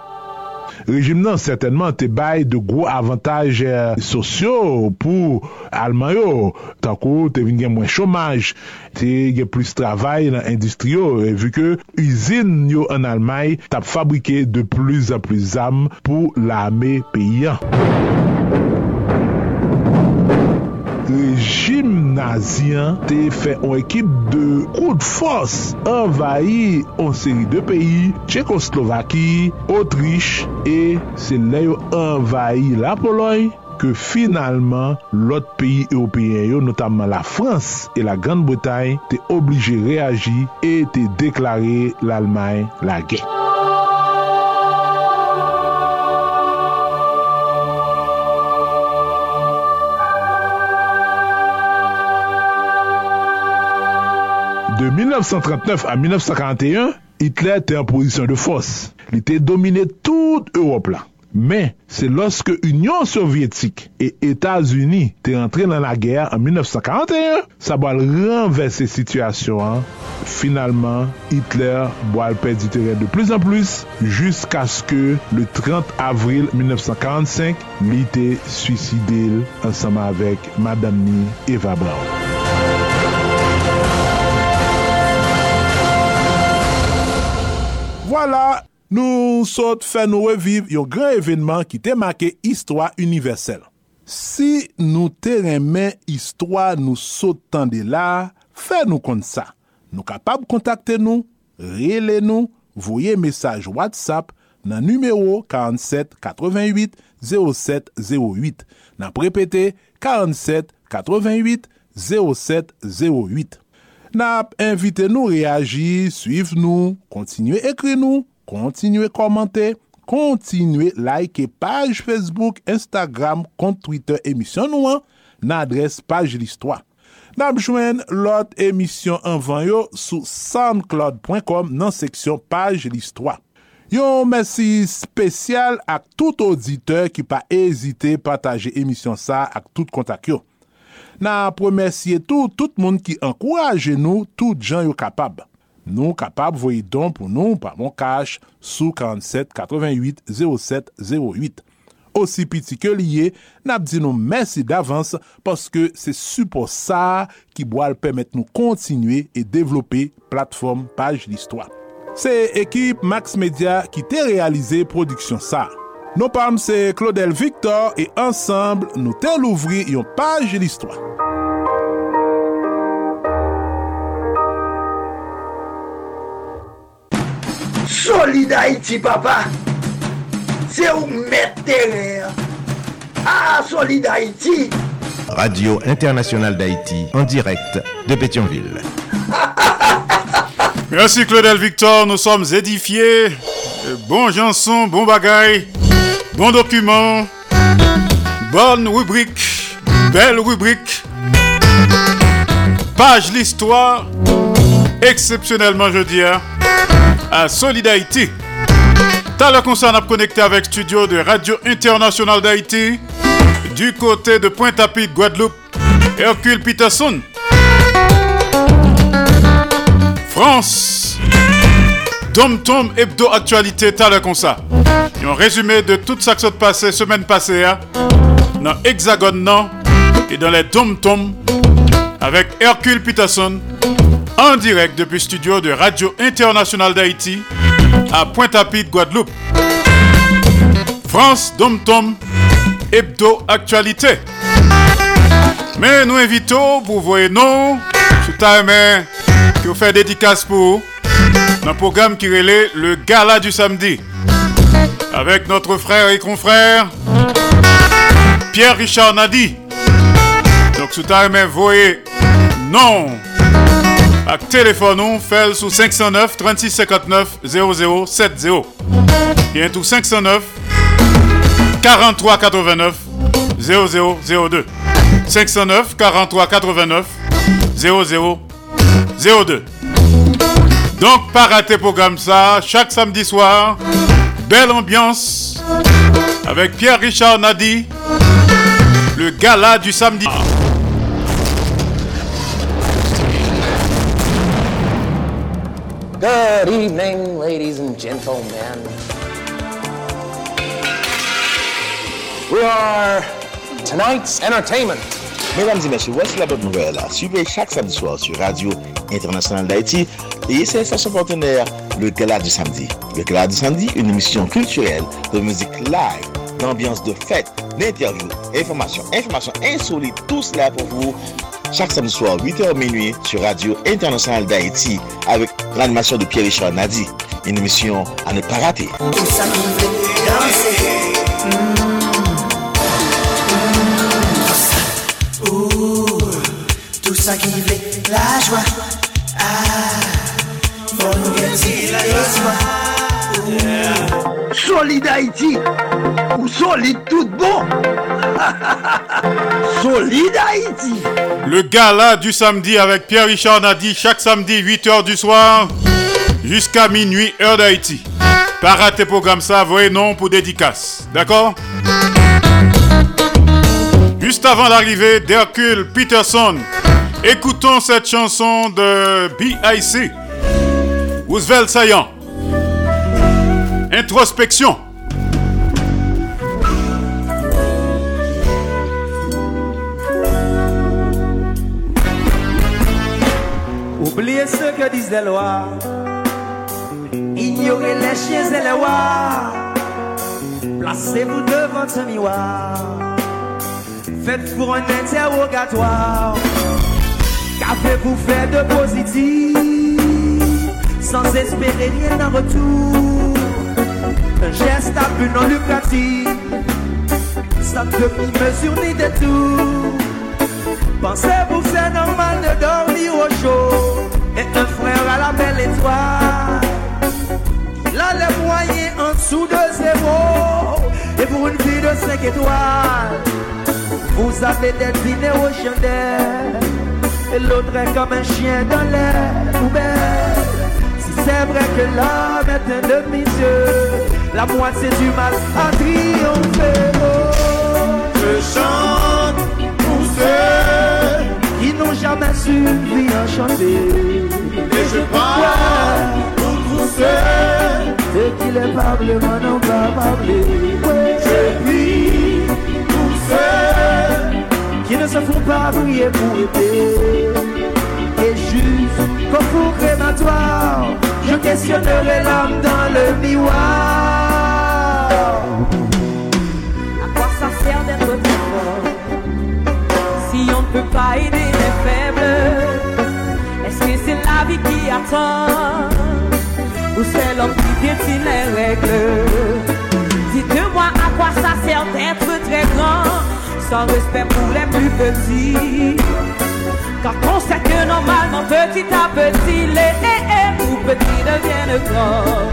Rejim nan certainman te bay de gwo avantaj euh, sosyo pou alman yo. Tankou te vin gen mwen chomaj, te gen plus travay nan industriyo. Vu ke uzin yo an Almay tap fabrike de plus an plus am pou la ame peyan. rejim nazyen te fe an ekip de kou de fos envayi an seri de peyi, Tchekoslovaki, Autriche, e se le yo envayi la Poloy, ke finalman lot peyi Européen yo, notamman la Frans e la Grande-Bretagne, te oblige reagi e te deklare l'Allemagne la guerre. 1939 a 1941, Hitler te en posisyon de fos. Li te domine tout Europe la. Men, se loske Union Sovietik e Etats-Unis te rentre nan la gère an 1941, sa boal renverse situasyon an. Finalman, Hitler boal perdi teren de plus an plus, jisk aske le 30 avril 1945, li te suicidil ansama avek Madame Ni Eva Braun. Voilà, nou sot fè nou reviv yon gran evenman ki te make histwa universel. Si nou te remen histwa nou sot tande la, fè nou kont sa. Nou kapab kontakte nou, rele nou, voye mesaj WhatsApp nan numero 47 88 07 08. Nan prepete 47 88 07 08. Nap invite nou reagi, suiv nou, kontinue ekri nou, kontinue komante, kontinue like page Facebook, Instagram, kont Twitter emisyon nou an, nan adres page listwa. Nap jwen lot emisyon anvan yo sou soundcloud.com nan seksyon page listwa. Yon mersi spesyal ak tout auditeur ki pa ezite pataje emisyon sa ak tout kontak yo. nan premersye tou, tout moun ki ankouraje nou, tout jan yo kapab. Nou kapab voyi don pou nou pa moun kache sou 47 88 07 08. Osi piti ke liye, nap di nou mersi davans paske se supo sa ki boal pemet nou kontinue e devlope platform Paj Listoa. Se ekip Max Media ki te realize Produksyon Sa. Nou pam se Claudel Victor e ansamble nou tel ouvri yon page l'histoire. Solid Haïti, papa. C'est où mettre terre. Ah, Solid Haïti. Radio Internationale d'Haïti, en direct de Pétionville. Merci Claudel Victor, nous sommes édifiés. Bon chanson, bon bagaille, bon document, bonne rubrique, belle rubrique, page l'histoire, exceptionnellement je dis, hein, à Solid Haïti. T'as le concert à connecter avec studio de Radio Internationale d'Haïti du côté de Pointe-à-Pitre, Guadeloupe, Hercule Peterson. France. Tom Tom Hebdo Actualité, t'as le concert. Un résumé de tout ça qui s'est passé semaine passée hein, dans Hexagone non, et dans les Tom Tom avec Hercule Peterson en direct depuis studio de Radio Internationale d'Haïti à Pointe-à-Pitre, Guadeloupe. France Dom Tom Hebdo Actualité. Mais nous invitons, vous voyez, non, tout à que vous faites dédicace pour dans le programme qui relait le gala du samedi. Avec notre frère et confrère Pierre-Richard Nadi. Donc, à l'heure, vous voyez, non, ak téléphone nou fel sou 509 3659 0070. Bien tout 509 43 89 0002. 509 43 89 0002. Donc, pas rater programme ça, chaque samedi soir, belle ambiance avec Pierre-Richard Nadi Le gala du samedi. Good evening, ladies and gentlemen. We are tonight's entertainment. Mesdames et messieurs, voici la bonne nouvelle. Suivez chaque samedi soir sur Radio Internationale d'Haïti et ses stations partenaires, le Gala du Samedi. Le Gala du Samedi, une émission culturelle de musique live, d'ambiance de fête, d'interviews, informations, informations insolites, tout cela pour vous. Chaque samedi soir, 8h minuit, sur Radio Internationale d'Haïti, avec l'animation de Pierre-Richard Nadi. Une émission à ne pas rater. Ça qui fait la joie. Ah, faut nous gagner la joie. Solide Haïti ou solide tout bon Solide Haïti Le gala du samedi avec Pierre-Richard Nadi chaque samedi 8h du soir jusqu'à minuit heure d'Haïti. Pas rater programme ça, voyez non pour dédicace. D'accord? Juste avant l'arrivée d'Hercule Peterson, écoutons cette chanson de BIC. Roosevelt Saillant. Introspection. Oubliez ce que disent les lois. Ignorez les chiens et les rois. Placez-vous devant ce miroir. Faites-vous un interrogatoire. Qu'avez-vous fait de positif sans espérer rien en retour? Un geste à but non lucratif, sans demi-mesure ni détour. Pensez-vous c'est normal de dormir au chaud Et un frère à la belle étoile Il a les moyens en dessous de zéro Et pour une vie de 5 étoiles Vous avez des dîners aux chandelles Et l'autre est comme un chien dans l'air poubelle. Si c'est vrai que l'homme est un demi-dieu La moitié du mal a triomphé oh. Je chante pour ceux Qui n'ont jamais su vie enchantée. Et je parle pour tous ceux Ceux qui les parlent mais n'ont pas parlé ouais. Je prie pour ceux qui ne se font pas prier pour aider. Et juste comme pour crématoire, je questionnerai l'âme dans le miroir. À quoi ça sert d'être très fort si on ne peut pas aider les faibles? Est-ce que c'est la vie qui attend? Ou c'est l'homme qui détient les règles? Dites-moi à quoi ça sert d'être très grand Sans respect pour les plus petits. Quand on sait que normalement petit à petit Les tout petits deviennent grands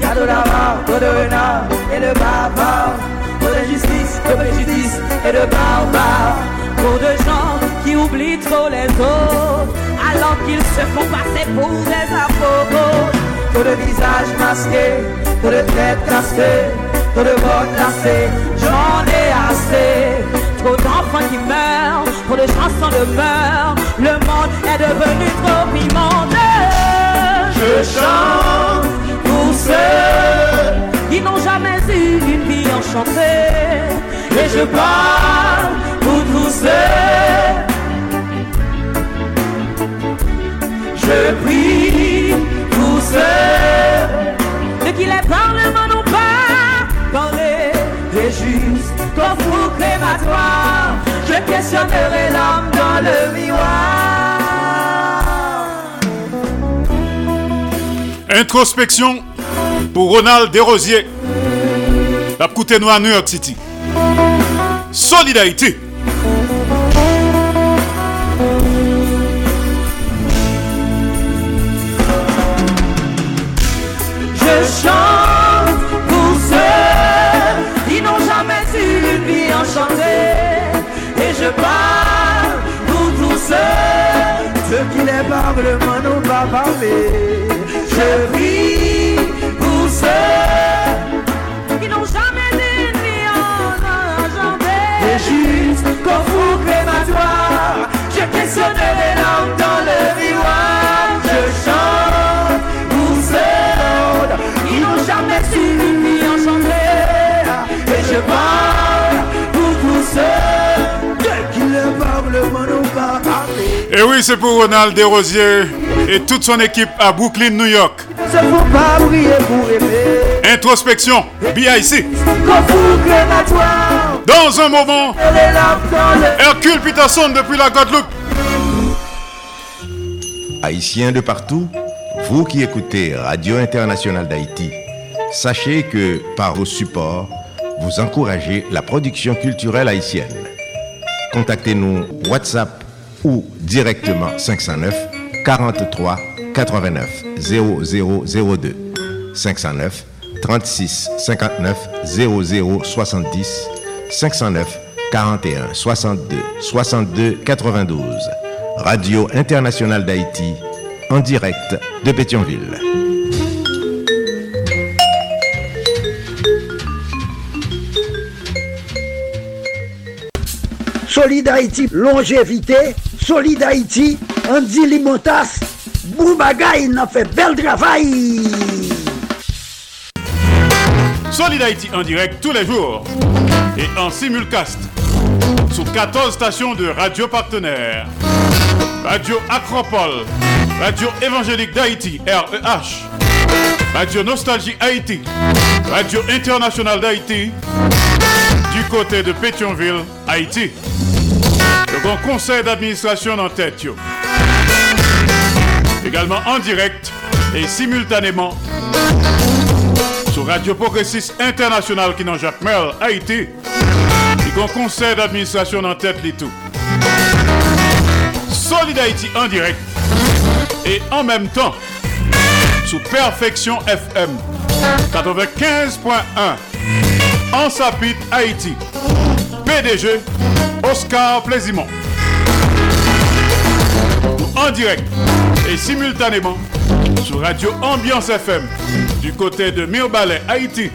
Il y a de la mort, trop de renard et de bavard. Trop de justice, de préjudice et de barbares Trop de gens qui oublient trop les autres Alors qu'ils se font passer pour des apôtres Trop de visages masqués, trop de têtes cassées Trop de lassées, j'en ai assez. Trop d'enfants qui meurent, trop de chansons de meurtre Le monde est devenu trop immonde Je chante pour ceux qui n'ont jamais eu une vie enchantée. Et je parle pour tous ceux. Je prie pour ceux De qui les parlements Et juste comme pour crématoire Je questionnerai l'âme dans le miroir Introspection pour Ronald Desrosiers. La coûté nous à New York City. Solidarité. Je chante parlement nous va parler. Je prie pour ceux qui n'ont jamais dit ni en argent. Et juste qu'au four crématoire, je questionnerai c'est pour Ronald Desrosiers et toute son équipe à Brooklyn, New York. Introspection, BIC. Dans un moment. Hercule Peterson depuis la Guadeloupe. Haïtiens de partout, vous qui écoutez Radio Internationale d'Haïti, sachez que par vos supports, vous encouragez la production culturelle haïtienne. Contactez-nous WhatsApp ou directement 509 43 89 0002 509 36 59 00 70 509 41 62 62 92 Radio Internationale d'Haïti en direct de Pétionville. Solid longévité. Solid Haïti, Andy Limotas. Boubagaï, n'a fait bel travail. Solid Haïti en direct tous les jours et en simulcast sur 14 stations de radio partenaires. Radio Acropole, Radio Évangélique d'Haïti, REH, Radio Nostalgie Haïti, Radio Internationale d'Haïti, du côté de Pétionville, Haïti. Le grand conseil d'administration en tête. Également en direct et simultanément sur Radio Progressiste International qui dans Jacques Merle, Haïti. Grand conseil d'administration en tête les tout. Solid Haïti en direct et en même temps sous Perfection FM 95.1 en Sapit Haïti. PDG Oscar Plaisimont. En direct et simultanément sur Radio Ambiance FM du côté de Mirbalet, Haïti.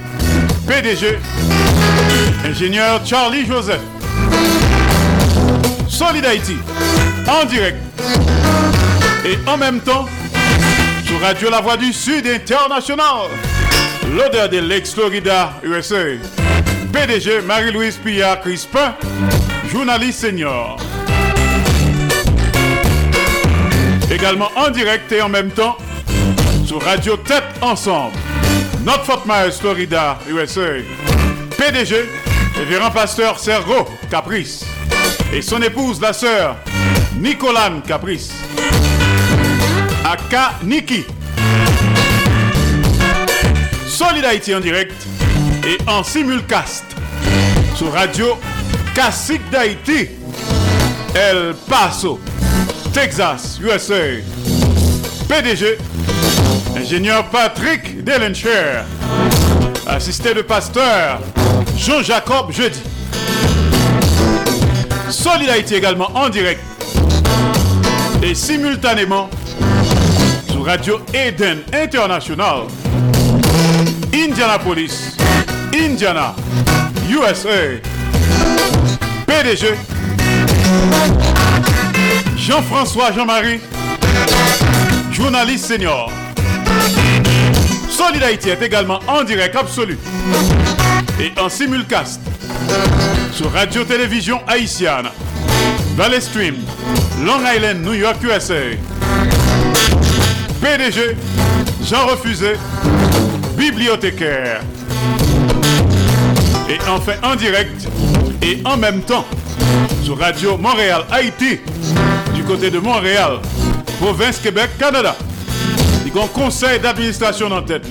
PDG ingénieur Charlie Joseph. Solid Haïti en direct et en même temps sur Radio La Voix du Sud International. L'odeur de l'ex-Florida, USA. PDG Marie-Louise Pillard Crispin, journaliste senior. Également en direct et en même temps sur Radio Tête Ensemble. Notre Fort Myers, Florida, USA. PDG, révérend pasteur Sergo Caprice. Et son épouse, la sœur Nicolane Caprice. Aka Niki. Solid Haïti en direct et en simulcast sur Radio Classique d'Haïti, El Paso, Texas, USA. PDG, ingénieur Patrick Delencher, assisté de pasteur Jean-Jacob Jeudi. Solid Haïti également en direct et simultanément sur Radio Eden International, Indianapolis, Indiana, USA. PDG, Jean-François Jean-Marie, journaliste senior. Solid Haïti est également en direct absolu. Et en simulcast. Sur Radio-Télévision Haïtienne, Valley Stream, Long Island, New York, USA. PDG, Jean Refusé, bibliothécaire. Et enfin en direct et en même temps sur Radio Montréal, Haïti, du côté de Montréal, province Québec, Canada. Il y a un conseil d'administration en tête.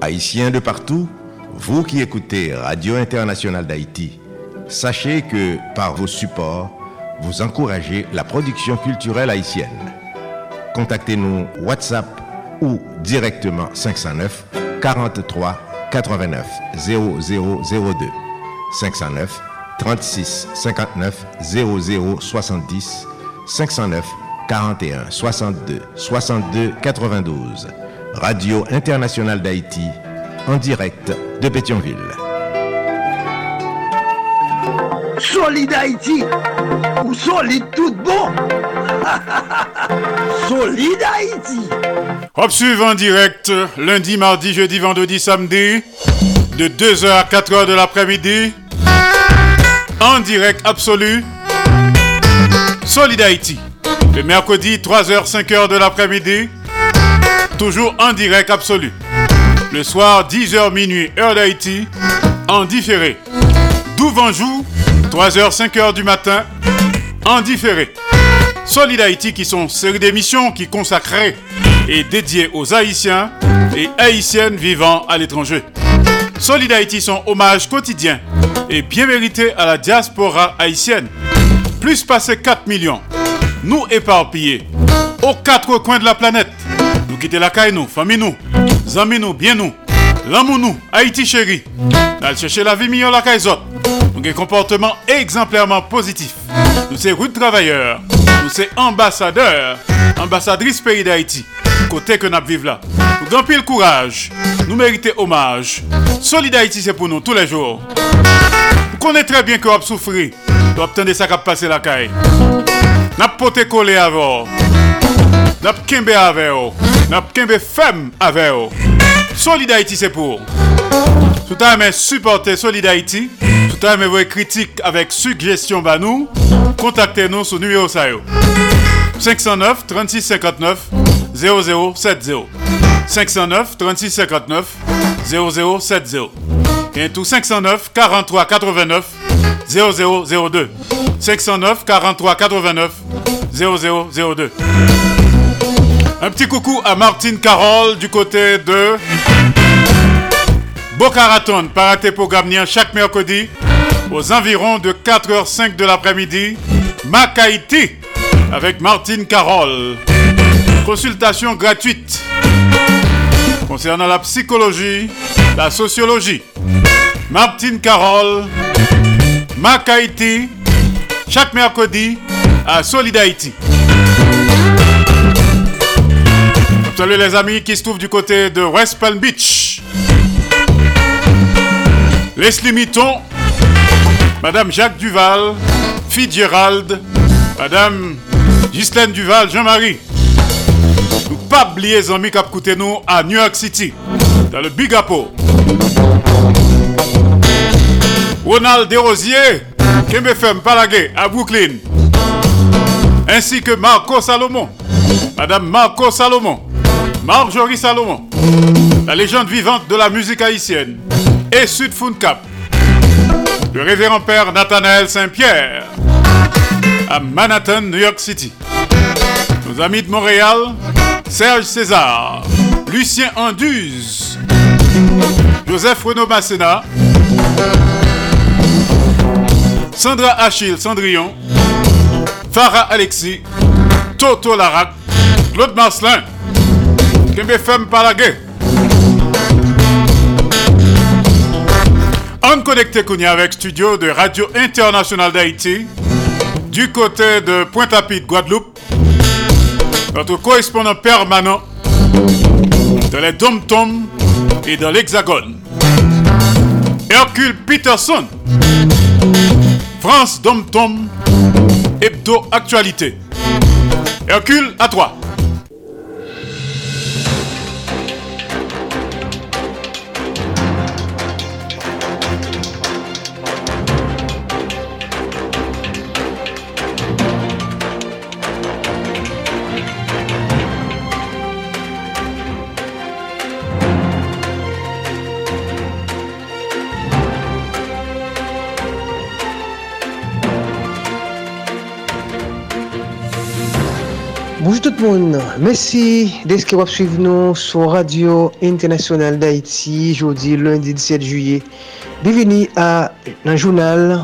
Haïtiens de partout, vous qui écoutez Radio Internationale d'Haïti, sachez que par vos supports, vous encouragez la production culturelle haïtienne. Contactez-nous WhatsApp ou directement 509 43 89 0002 509 36 59 00 70 509 41 62 62 92 Radio Internationale d'Haïti en direct de Pétionville. Solid Haïti, ou solide tout bon. solide Haïti. Hop suivant en direct, lundi, mardi, jeudi, vendredi, samedi, de 2h à 4h de l'après-midi, en direct absolu, Solid Haïti. Le mercredi, 3h, 5h de l'après-midi, toujours en direct absolu. Le soir, 10h minuit, heure d'Haïti, en différé. Douvanjou, 3h, 5h du matin, en différé. Solid Haïti qui sont série d'émissions qui consacrées et dédiées aux Haïtiens et Haïtiennes vivant à l'étranger. Solid Haïti son hommage quotidien et bien mérité à la diaspora haïtienne. Plus passé 4 millions. Nous éparpillés aux quatre coins de la planète. Nous quitter la caille nous, famille nous, amis nous, bien nous, l'amour nous, Haïti chéri. Nous chercher la vie meilleure la caille. Nous avons un comportement exemplairement positif. Nous sommes rude travailleurs. Nous sommes ambassadeurs, ambassadrices pays d'Haïti. Côté que nous vivons là. Nous grand pile courage. Nous méritons hommage. Solid Haïti c'est pour nous tous les jours. Vous connaissez très bien que vous souffrez. Vous obtenez ça qui passer la caille. N'a pote collé avec vous. N'a kembe avec. N'a kembe femme avec. Solid Haïti c'est pour. Tout à l'heure, supporter Solid. Tout à l'heure, vos critiques avec suggestions bah nous. Contactez-nous sur numéro ça yo. 509 36 59 0070. 509 36 59 0070. Et tout 509 43 89 0002. 509 43 89 0002. Un petit coucou à Martine Carole du côté de Bocaraton, paraté programme chaque mercredi aux environs de 4h05 de l'après-midi. Makaïti avec Martine Carole. Consultation gratuite concernant la psychologie, la sociologie. Martine Carole, Makaïti, chaque mercredi à Solid Haïti. Salut les amis qui se trouvent du côté de West Palm Beach. Leslie Mitton, Madame Jacques Duval, Fitzgerald, Madame Ghislaine Duval, Jean-Marie. Nous pas oublier les amis qui à New York City, dans le Big Apple. Ronald Desrosiers, KMFM Palagé à Brooklyn. Ainsi que Marco Salomon, Madame Marco Salomon, Marjorie Salomon, la légende vivante de la musique haïtienne, Sud Cap, le révérend père Nathanaël Saint-Pierre, à Manhattan, New York City. Nos amis de Montréal, Serge César, Lucien Anduze, Joseph Renaud Masséna, Sandra Achille Cendrillon, Farah Alexis, Toto Larac, Claude Marcelin, Kembe Femme. On connecté Kounia avec studio de Radio Internationale d'Haïti du côté de Pointe-à-Pitre, Guadeloupe. Notre correspondant permanent dans les dom-toms et dans l'Hexagone. Hercule Peterson. France Dom-Tom. Hebdo Actualité. Hercule, à toi. Bonjour tout le monde, merci d'être vous suivre nous sur Radio Internationale d'Haïti, jeudi, lundi 17 juillet. Bienvenue à un journal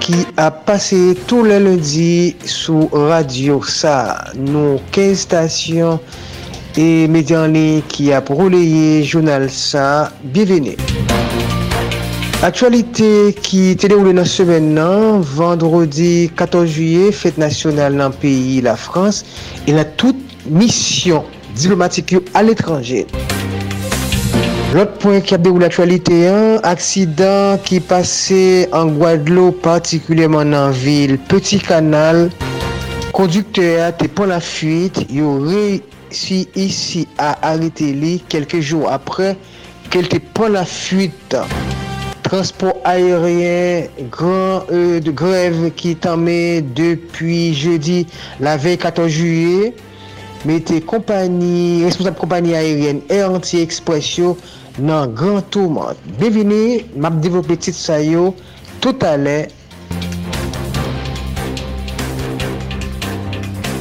qui a passé tous les lundis sur Radio Ça, nos 15 stations et médias en ligne qui a relayé journal Ça. Aktualite ki te deroule nan semen nan, vendredi 14 juye, fète nasyonal nan peyi la Frans, e nan tout misyon diplomatik yo al etranje. Lot point ki ap deroule aktualite an, aksidan ki pase an Guadeloupe, partikulyèman nan vil Petit Kanal, kondukteur te pon la fuit, yo reysi isi a arite li kelke jou apre, kel te pon la fuit. transport aérien, grand, euh, de grève qui tamé depuis jeudi, la veille 14 juillet, mette kompani, responsable kompani aérien Air Anti-Express yo nan grand tourment. Bevini, map devopé tit sa yo, tout alè.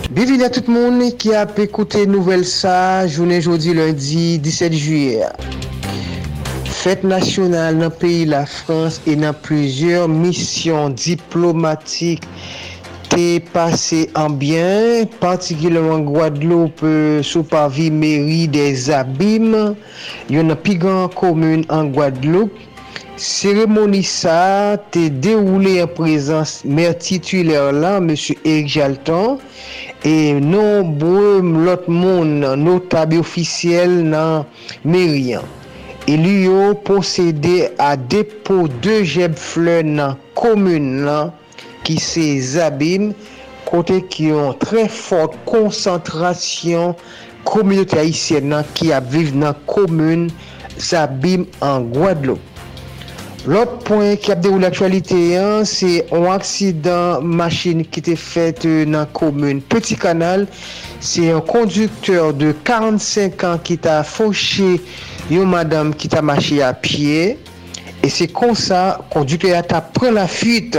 Bevini a tout moun ki ap ekoute nouvel sa, jounen jodi lundi 17 juyer. Fèt nasyonal nan peyi la Frans e nan plizyor misyon diplomatik te pase anbyen, partikileman Guadeloupe sou pavi meri des abim, yon nan pigan komoun an Guadeloupe. Seremoni sa te deroule an prezans mer tituler la, M. Eric Jalton, e nombreux lot moun notabi ofisyel nan merian. Ili yo posede a depo de jeb fle nan komun lan ki se Zabim kote ki yon tre fort konsantrasyon komyote Haitien nan ki ap viv nan komun Zabim an Guadlo. Lop pwen ki ap de ou l'aktualite yon se yon aksidan machin ki te fete nan komun Petit Kanal se yon kondukteur de 45 an ki ta foshe yon madame ki ta mache a pie, e se konsa kondukte ya ta pren la fuit,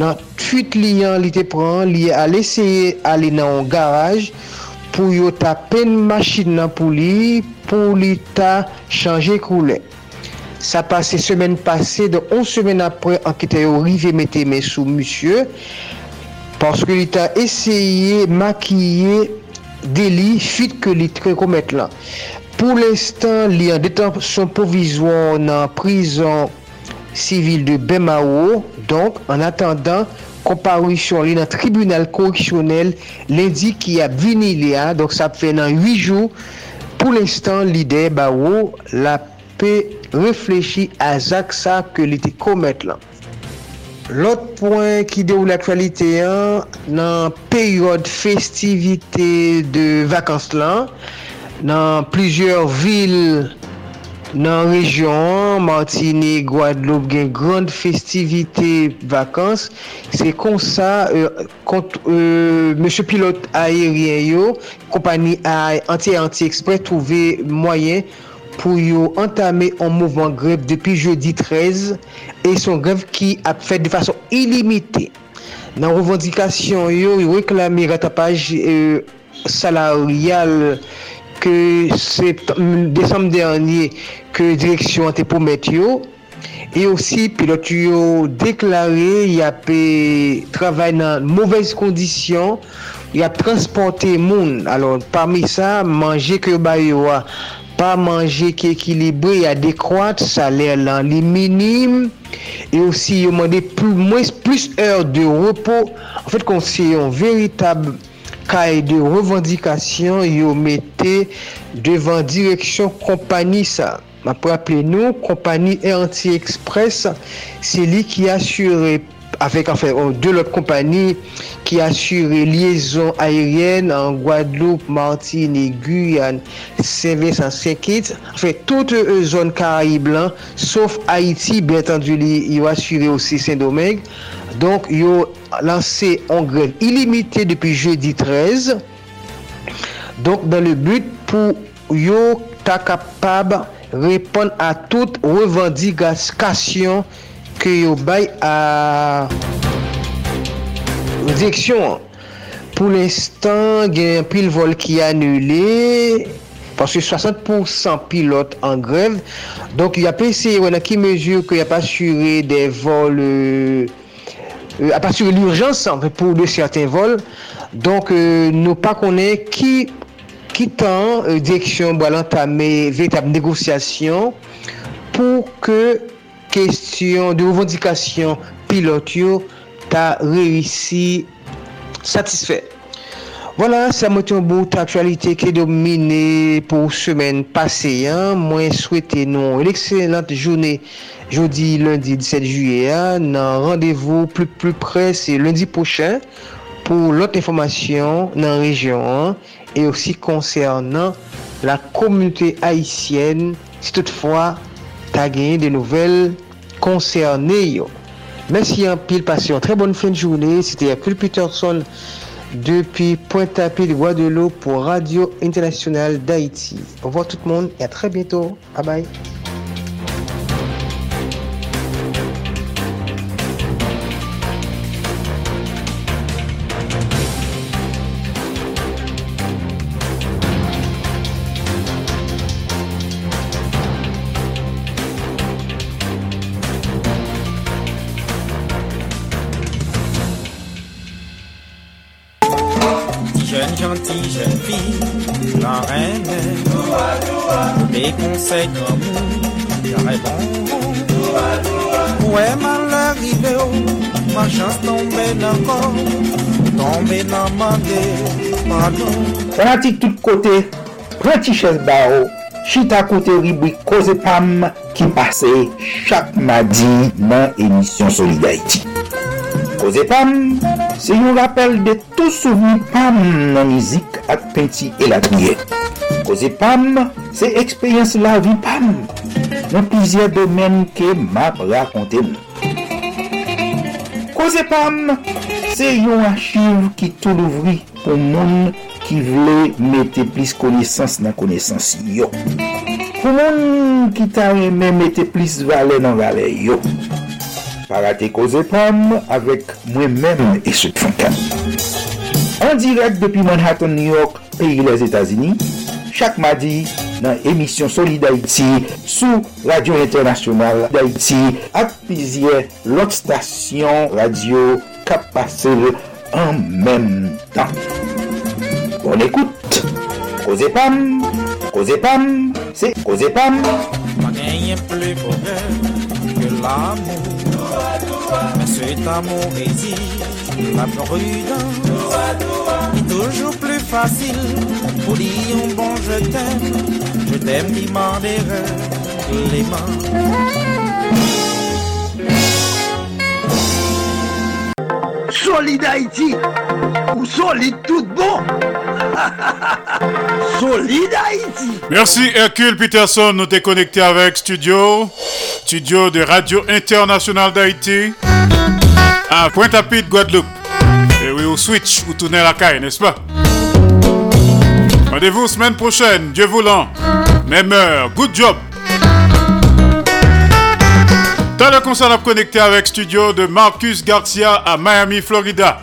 nan fuit li yan li te pren, li al eseye ale nan an garaj, pou yo ta pen machin nan pou li, pou li ta chanje koule. Sa pase semen pase, de 11 semen apre ankete yo rive mette men sou musye, paske li ta eseye makiye deli fuit ke li tre komet lan. Pou l'estan, li an detansyon provizyon nan prizon sivil de Bemao, donk an atandan komparisyon li nan tribunal korreksyonel lendi ki ap vini li a, donk sa ap fe nan 8 jou, pou l'estan li de Bemao la pe reflechi a zak sa ke li te komet lan. Lot poin ki de ou l'aktualite an, nan peryode festivite de vakans lan, nan plijer vil nan rejyon, Martini, Guadeloupe gen grand festivite vakans, se kon sa euh, kont euh, mèche pilot aeryen yo, kompani anti-anti ekspre touve mwayen pou yo entame an mouvman grev depi jeudi 13 e son grev ki ap fèd de fason ilimite. Nan revendikasyon yo, yo reklami ratapaj euh, salarial que décembre dernier que direction était yo. Et aussi pilote yo déclaré y a travail dans mauvaises conditions. Y a transporté monde alors parmi ça manger que ba pas manger qui équilibré y a décroître salaire là les minime. Et aussi y a demandé plus moins plus heures de repos. En fait qu'on c'est un véritable kay de revendikasyon yo mette devan direksyon kompani sa. Ma praple nou, kompani Erranti Express, se li ki asyre, avek anfen, enfin, de lot kompani ki asyre liyezon ayeryen an Guadeloupe, Martinique, Guyane, Saint-Vincent, Saint-Kitts, anfen, enfin, toute e zon Karayib lan, sauf Haiti, bien tendu li yo asyre osi Saint-Domingue, Donk yo lanse an greve ilimite depi jeudi 13. Donk dan le but pou yo ta kapab repon a tout revandigasyon ke yo bay a direksyon. Pou l'instant gen pil vol ki anule. Paske 60% pilote an greve. Donk yo apese wè nan ki mezur ke yo pa sure de vol... Euh, Euh, à partir de l'urgence pour de certains vols. Donc, euh, nous pas connaît qui Kitan, euh, direksyon bo alantame veytab negosyasyon pou ke kestyon de revendikasyon pilot yo ta reysi satisfè. Vola, sa mwote yon bout aktualite ki domine pou semen pase. Mwen souwete nou l'ekselante jounen jodi lundi 17 juye. Nan randevou plu plu pre se lundi pochen pou lot informasyon nan rejyon e osi konsernan la komunite haisyen si toutfwa ta genye de nouvel konserne yo. Mersi an pil pasyon. Tre bonne fin jounen. Sete Yakul Peterson. Depuis Pointe-à-Pied de Guadeloupe pour Radio Internationale d'Haïti. Au revoir tout le monde et à très bientôt. Bye bye. Seigneur mou Yare bon Ouè man l'arive ou Ma oh? chans tombe nan kon Tombe nan mande Pardon Fanatik tout kote Prati ches ba ou Chita kote ribwi koze pam Ki pase chak madi Nan emisyon Solidarity Koze pam Se yon rappel de tout souveni pam Nan mizik ak penti elatriye koze pam, se ekspeyens la vi pam. nan plizye domen ke map rakonte mou. Koze pam, se yon achiv ki tou louvri pou moun ki vle mette plis konesans nan konesans yo. Pou moun ki ta reme mette plis vale nan vale yo. Parate koze pam avek mwen men esot fankan. An direk depi Manhattan, New York, peyi les Etats-Unis, chak madi nan emisyon Soli d'Haïti sou Radio Internasyonal d'Haïti ak pizye lot stasyon radio kap pase en menm tan. Bon ekoute, koze pam, koze pam, se koze pam. Pa genyen ple bonheur ke l'amour men se t'amou ezi, la prudence, toujours plus facile pour dire un bon je t'aime. Je t'aime, demander les Solid Haïti ou solide tout bon. solide Haïti. Merci Hercule Peterson, nous t'es connecté avec Studio, Studio de Radio Internationale d'Haïti à Pointe-à-Pitre, Guadeloupe. Switch, ou tourner la caille, n'est-ce pas? Rendez-vous semaine prochaine, Dieu voulant. Même heure, good job. T'as le concert à connecter avec studio de Marcus Garcia à Miami, Florida.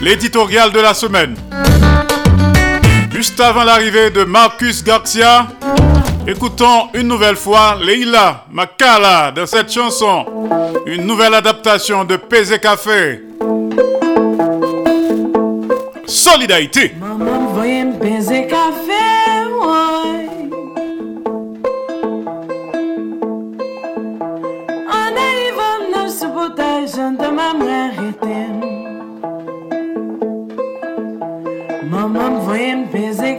L'éditorial de la semaine. Juste avant l'arrivée de Marcus Garcia, écoutons une nouvelle fois Leila Makala dans cette chanson. Une nouvelle adaptation de PZ Café. Solidarité. Maman voyait me baiser café, ouais. En arrivant dans ce potage, de ma mère était. Maman voyait me baiser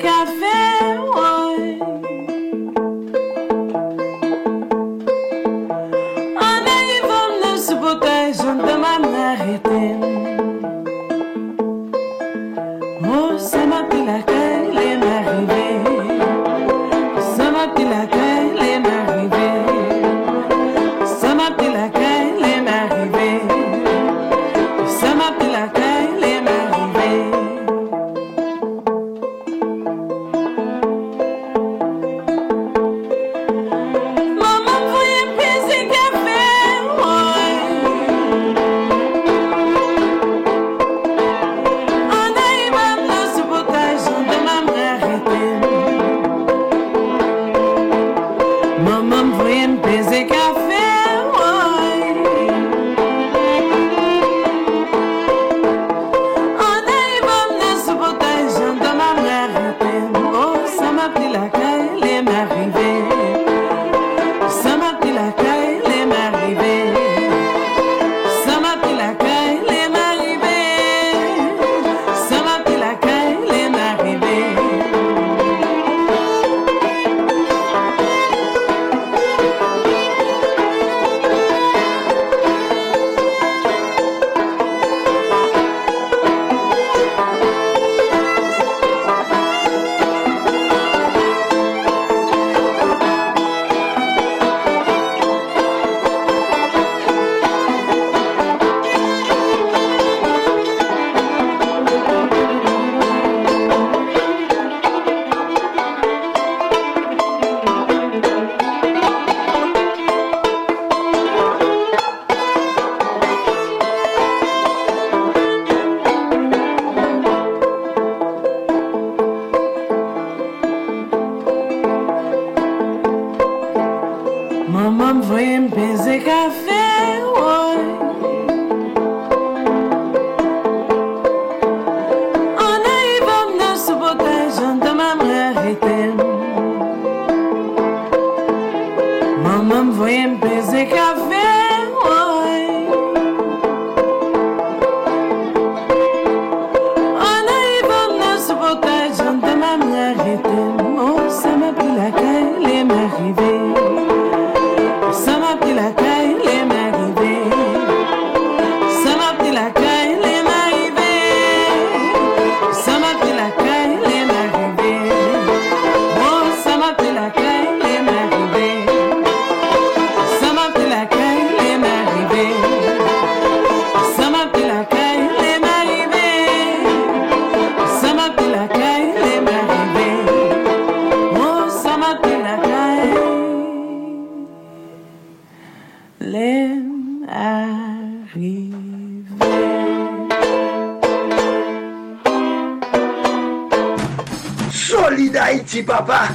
papa.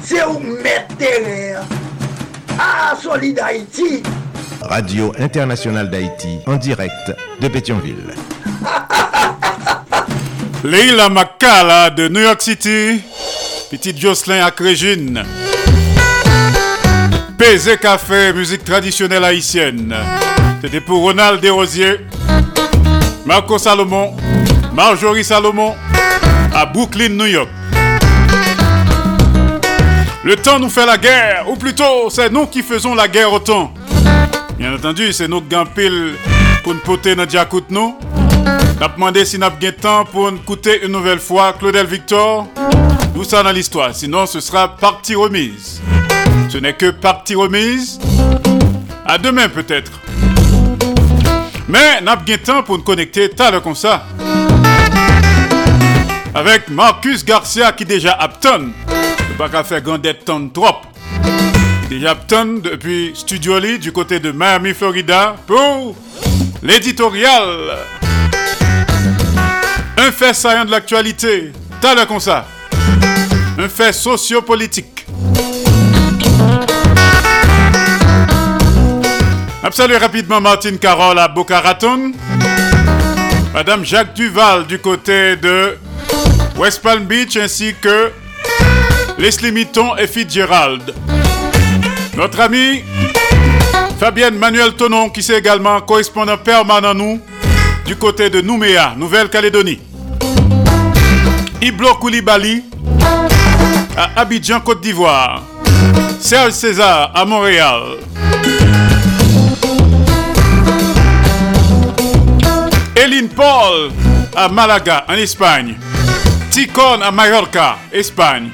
C'est où mettre. Ah, Solid Haïti. Radio Internationale d'Haïti, en direct de Pétionville. Leila Makala de New York City. Petite Jocelyn à Crégine. PZ Café, musique traditionnelle haïtienne. C'était pour Ronald Desrosiers, Marco Salomon, Marjorie Salomon, à Brooklyn, New York. Le temps nous fait la guerre, ou plutôt, c'est nous qui faisons la guerre au temps. Bien entendu, c'est nous qui pour nous poter dans Diakout nous. N'a demandé si n'a pas temps pour nous écouter une nouvelle fois Claudel Victor. Tout ça dans l'histoire, sinon ce sera partie remise. Ce n'est que partie remise. À demain peut-être. Mais n'a pas temps pour nous connecter tal comme ça. Avec Marcus Garcia qui déjà apton. Qu'à faire grand ton trop. Déjà apton depuis Studio Lee du côté de Miami, Florida pour l'éditorial. Un fait saillant de l'actualité. Tal comme ça. Un fait sociopolitique. Salut rapidement Martine Carole à Boca Raton. Madame Jacques Duval du côté de West Palm Beach ainsi que Leslie Mitton et Fitzgerald. Notre ami Fabienne Manuel Tonon qui est également correspondant permanent nous du côté de Nouméa, Nouvelle-Calédonie. Iblo Koulibaly à Abidjan, Côte d'Ivoire. Serge César à Montréal. Eline Paul à Malaga, en Espagne. Ticon à Mallorca, Espagne.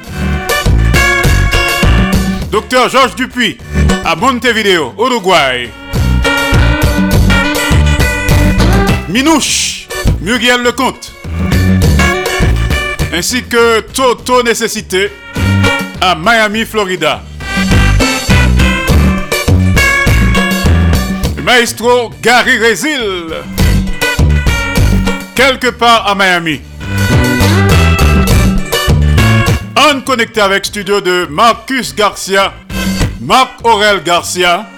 Docteur Georges Dupuis à Montevideo, Uruguay. Minouche, Muriel Lecomte. Ainsi que Toto Nécessité à Miami, Florida. Maestro Gary Rezil, quelque part à Miami. On connecté avec studio de Marcus Garcia, Marc Aurel Garcia,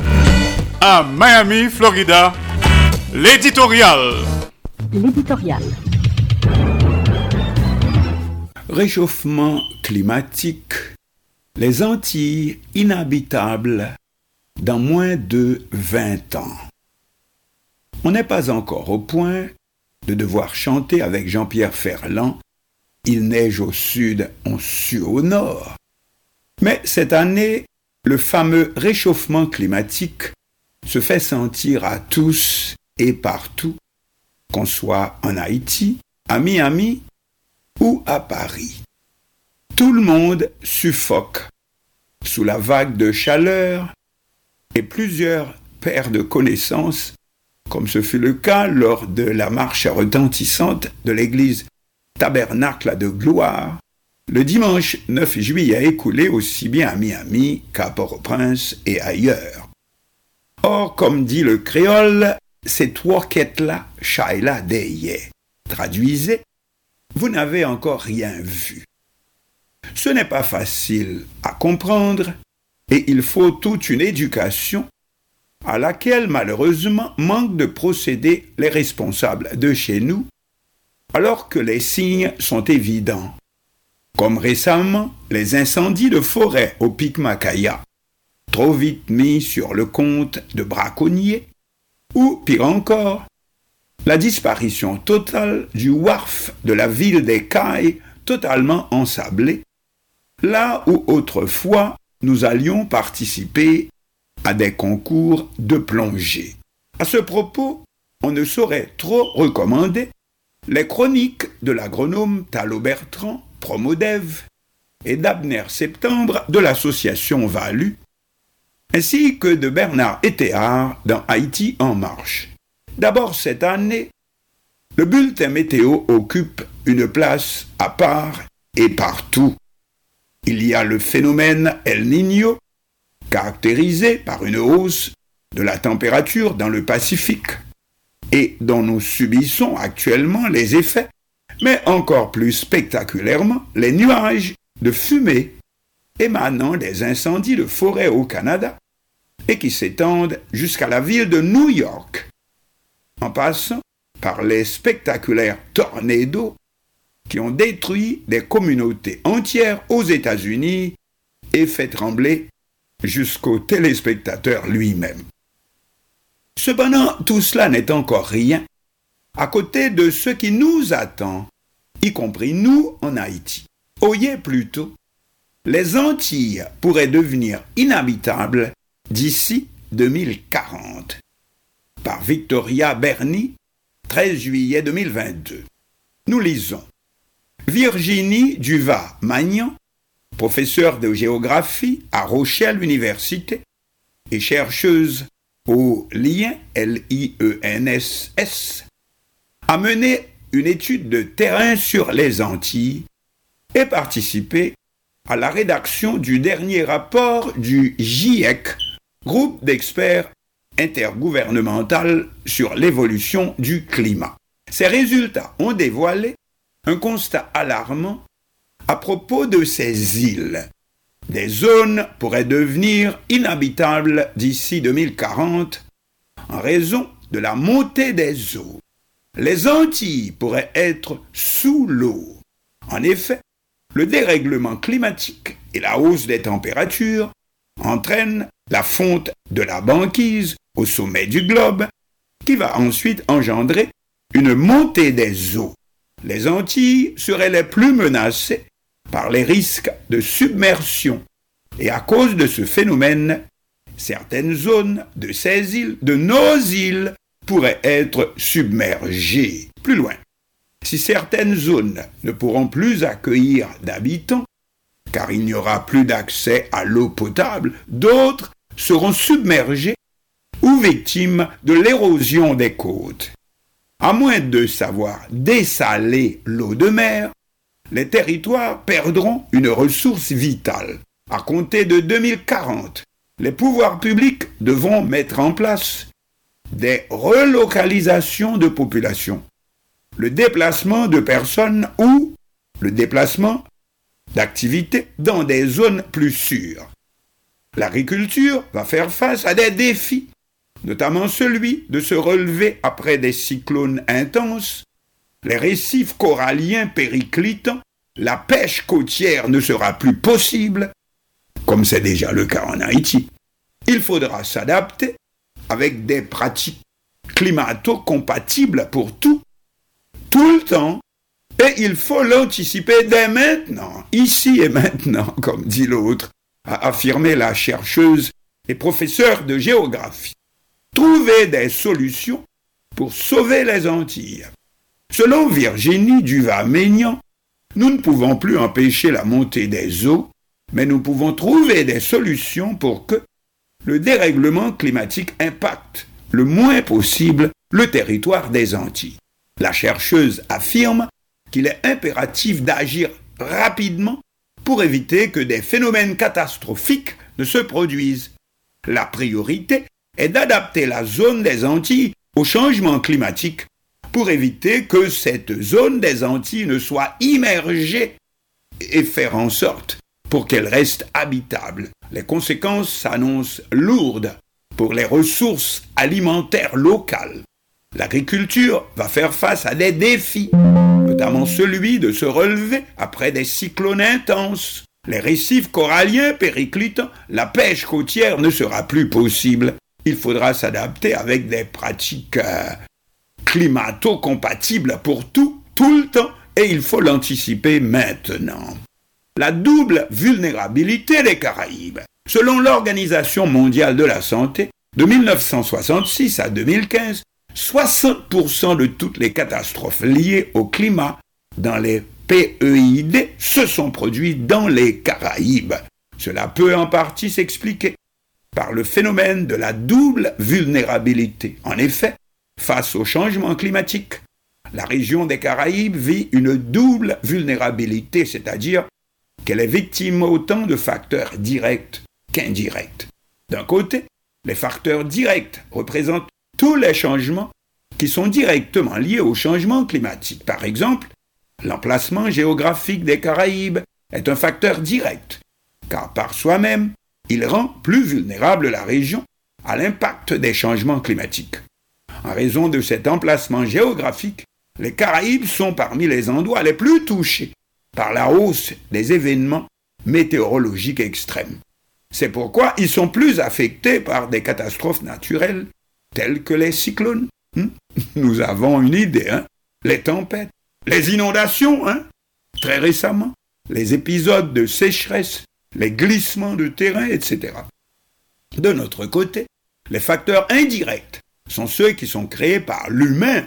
à Miami, Florida. L'éditorial. L'éditorial. Réchauffement climatique. Les Antilles inhabitables dans moins de 20 ans. On n'est pas encore au point de devoir chanter avec Jean-Pierre Ferland Il neige au sud, on sue au nord. Mais cette année, le fameux réchauffement climatique se fait sentir à tous et partout, qu'on soit en Haïti, à Miami ou à Paris. Tout le monde suffoque sous la vague de chaleur et plusieurs paires de connaissances, comme ce fut le cas lors de la marche retentissante de l'église Tabernacle de Gloire, le dimanche 9 juillet écoulé aussi bien à Miami qu'à Port-au-Prince et ailleurs. Or, comme dit le créole, ces trois quêtes-là, Shaila Deye. Traduisez, vous n'avez encore rien vu. Ce n'est pas facile à comprendre, et il faut toute une éducation à laquelle malheureusement manquent de procéder les responsables de chez nous, alors que les signes sont évidents, comme récemment les incendies de forêt au pic Macaya, trop vite mis sur le compte de braconniers, ou pire encore, la disparition totale du wharf de la ville des Cailles totalement ensablé, là où autrefois nous allions participer à des concours de plongée. À ce propos, on ne saurait trop recommander les chroniques de l'agronome Thalo Bertrand, Promodev, et d'Abner Septembre de l'association Valu, ainsi que de Bernard Etéard dans Haïti en marche. D'abord cette année, le bulletin météo occupe une place à part et partout. Il y a le phénomène El Niño, caractérisé par une hausse de la température dans le Pacifique, et dont nous subissons actuellement les effets, mais encore plus spectaculairement les nuages de fumée émanant des incendies de forêt au Canada et qui s'étendent jusqu'à la ville de New York, en passant par les spectaculaires tornados qui ont détruit des communautés entières aux États-Unis et fait trembler jusqu'au téléspectateur lui-même. Cependant, tout cela n'est encore rien à côté de ce qui nous attend, y compris nous en Haïti. Oyez plutôt, les Antilles pourraient devenir inhabitables d'ici 2040. Par Victoria Berni, 13 juillet 2022. Nous lisons Virginie Duva-Magnan, professeure de géographie à Rochelle Université et chercheuse au lien L-I-E-N-S-S, a mené une étude de terrain sur les Antilles et participé à la rédaction du dernier rapport du GIEC, groupe d'experts intergouvernemental sur l'évolution du climat. Ces résultats ont dévoilé un constat alarmant à propos de ces îles. Des zones pourraient devenir inhabitables d'ici 2040 en raison de la montée des eaux. Les Antilles pourraient être sous l'eau. En effet, le dérèglement climatique et la hausse des températures entraînent la fonte de la banquise au sommet du globe, qui va ensuite engendrer une montée des eaux les Antilles seraient les plus menacées par les risques de submersion. Et à cause de ce phénomène, certaines zones de ces îles, de nos îles, pourraient être submergées. Plus loin, si certaines zones ne pourront plus accueillir d'habitants, car il n'y aura plus d'accès à l'eau potable, d'autres seront submergées ou victimes de l'érosion des côtes. À moins de savoir dessaler l'eau de mer, les territoires perdront une ressource vitale. À compter de 2040, les pouvoirs publics devront mettre en place des relocalisations de population, le déplacement de personnes ou le déplacement d'activités dans des zones plus sûres. L'agriculture va faire face à des défis notamment celui de se relever après des cyclones intenses, les récifs coralliens périclitant, la pêche côtière ne sera plus possible, comme c'est déjà le cas en Haïti. Il faudra s'adapter avec des pratiques climato-compatibles pour tout, tout le temps, et il faut l'anticiper dès maintenant, ici et maintenant, comme dit l'autre, a affirmé la chercheuse et professeure de géographie trouver des solutions pour sauver les Antilles. Selon Virginie Duva-Maignan, nous ne pouvons plus empêcher la montée des eaux, mais nous pouvons trouver des solutions pour que le dérèglement climatique impacte le moins possible le territoire des Antilles. La chercheuse affirme qu'il est impératif d'agir rapidement pour éviter que des phénomènes catastrophiques ne se produisent. La priorité est d'adapter la zone des Antilles au changement climatique pour éviter que cette zone des Antilles ne soit immergée et faire en sorte, pour qu'elle reste habitable. Les conséquences s'annoncent lourdes pour les ressources alimentaires locales. L'agriculture va faire face à des défis, notamment celui de se relever après des cyclones intenses. Les récifs coralliens périclitent, la pêche côtière ne sera plus possible. Il faudra s'adapter avec des pratiques climato-compatibles pour tout, tout le temps, et il faut l'anticiper maintenant. La double vulnérabilité des Caraïbes. Selon l'Organisation mondiale de la santé, de 1966 à 2015, 60% de toutes les catastrophes liées au climat dans les PEID se sont produites dans les Caraïbes. Cela peut en partie s'expliquer par le phénomène de la double vulnérabilité. En effet, face au changement climatique, la région des Caraïbes vit une double vulnérabilité, c'est-à-dire qu'elle est victime autant de facteurs directs qu'indirects. D'un côté, les facteurs directs représentent tous les changements qui sont directement liés au changement climatique. Par exemple, l'emplacement géographique des Caraïbes est un facteur direct, car par soi-même, il rend plus vulnérable la région à l'impact des changements climatiques. En raison de cet emplacement géographique, les Caraïbes sont parmi les endroits les plus touchés par la hausse des événements météorologiques extrêmes. C'est pourquoi ils sont plus affectés par des catastrophes naturelles telles que les cyclones. Hmm? Nous avons une idée, hein? Les tempêtes, les inondations, hein? Très récemment, les épisodes de sécheresse, les glissements de terrain, etc. De notre côté, les facteurs indirects sont ceux qui sont créés par l'humain.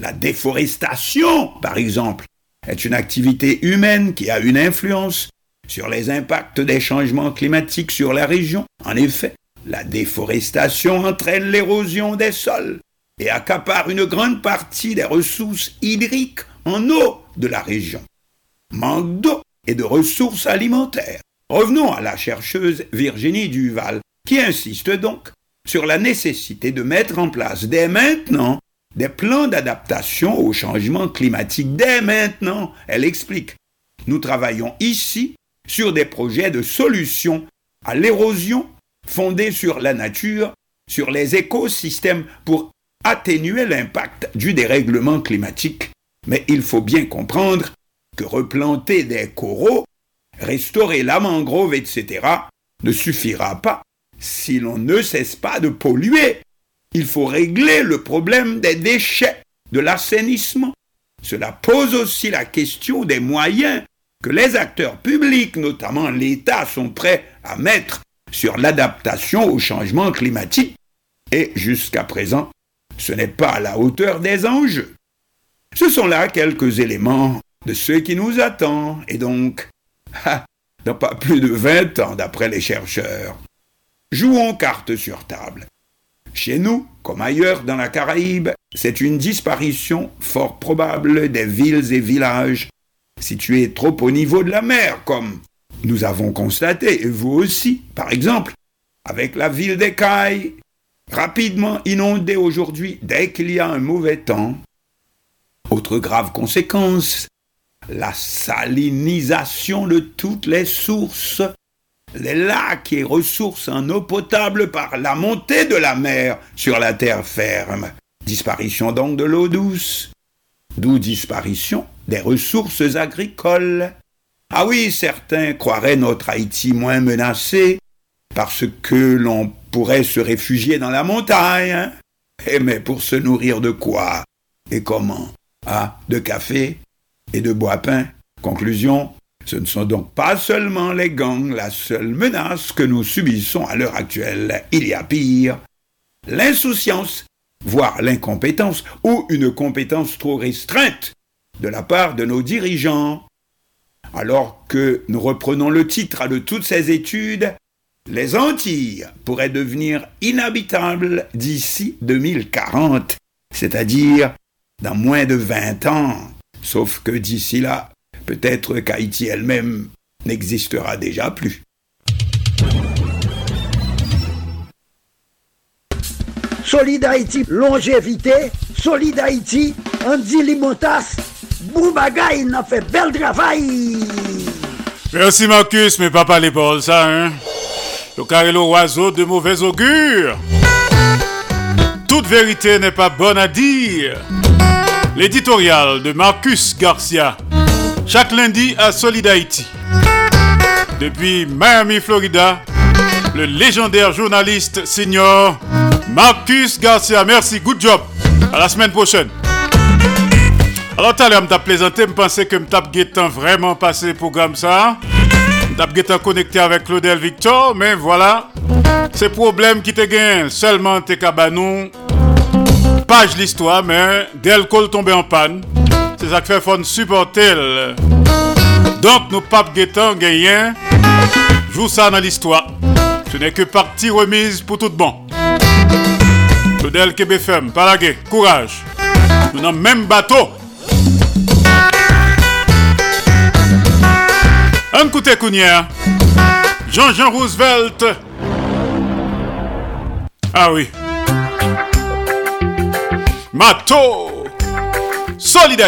La déforestation, par exemple, est une activité humaine qui a une influence sur les impacts des changements climatiques sur la région. En effet, la déforestation entraîne l'érosion des sols et accapare une grande partie des ressources hydriques en eau de la région. Manque d'eau et de ressources alimentaires. Revenons à la chercheuse Virginie Duval, qui insiste donc sur la nécessité de mettre en place dès maintenant des plans d'adaptation au changement climatique. Dès maintenant, elle explique. Nous travaillons ici sur des projets de solutions à l'érosion fondés sur la nature, sur les écosystèmes pour atténuer l'impact du dérèglement climatique. Mais il faut bien comprendre que replanter des coraux, restaurer la mangrove, etc., ne suffira pas si l'on ne cesse pas de polluer. Il faut régler le problème des déchets, de l'assainissement. Cela pose aussi la question des moyens que les acteurs publics, notamment l'État, sont prêts à mettre sur l'adaptation au changement climatique. Et jusqu'à présent, ce n'est pas à la hauteur des enjeux. Ce sont là quelques éléments de ce qui nous attend, et donc, dans pas plus de 20 ans d'après les chercheurs. Jouons carte sur table. Chez nous, comme ailleurs dans la Caraïbe, c'est une disparition fort probable des villes et villages situés trop au niveau de la mer, comme nous avons constaté, et vous aussi, par exemple, avec la ville d'Ecaille, rapidement inondée aujourd'hui dès qu'il y a un mauvais temps. Autre grave conséquence, la salinisation de toutes les sources, les lacs et ressources en eau potable par la montée de la mer sur la terre ferme. Disparition donc de l'eau douce, d'où disparition des ressources agricoles. Ah oui, certains croiraient notre Haïti moins menacé parce que l'on pourrait se réfugier dans la montagne. Eh mais pour se nourrir de quoi? Et comment? Ah, de café et de bois peint. Conclusion, ce ne sont donc pas seulement les gangs la seule menace que nous subissons à l'heure actuelle. Il y a pire. L'insouciance, voire l'incompétence, ou une compétence trop restreinte de la part de nos dirigeants. Alors que nous reprenons le titre de toutes ces études, les Antilles pourraient devenir inhabitables d'ici 2040, c'est-à-dire dans moins de 20 ans. Sauf que d'ici là, peut-être qu'Haïti elle-même n'existera déjà plus. Solid Haïti, longévité, Solid Haïti, Andy Limotas, Boubagaï, n'a fait bel travail. Merci Marcus, mais pas l'épaule, ça, hein. Le carré oiseau de mauvais augure. Toute vérité n'est pas bonne à dire. L'éditorial de Marcus Garcia. Chaque lundi à Solid Haïti. Depuis Miami, Florida, le légendaire journaliste senior Marcus Garcia. Merci, good job. À la semaine prochaine. Alors, tout à l'heure, je plaisanté, je pensais que je temps vraiment passé le programme ça. Je connecté avec Claudel Victor, mais voilà. C'est problème qui te gagne seulement tes cabanons. Page l'histoire, mais dès le col tombé en panne. C'est ça qui fait fun supporter. Donc, nous pas guettant gagné. Joue ça dans l'histoire. Ce n'est que partie remise pour tout bon. Claudel KBFM, Palagé, courage. Nous avons même bateau. Un coup de Jean-Jean Roosevelt. Ah oui. Mato. Solid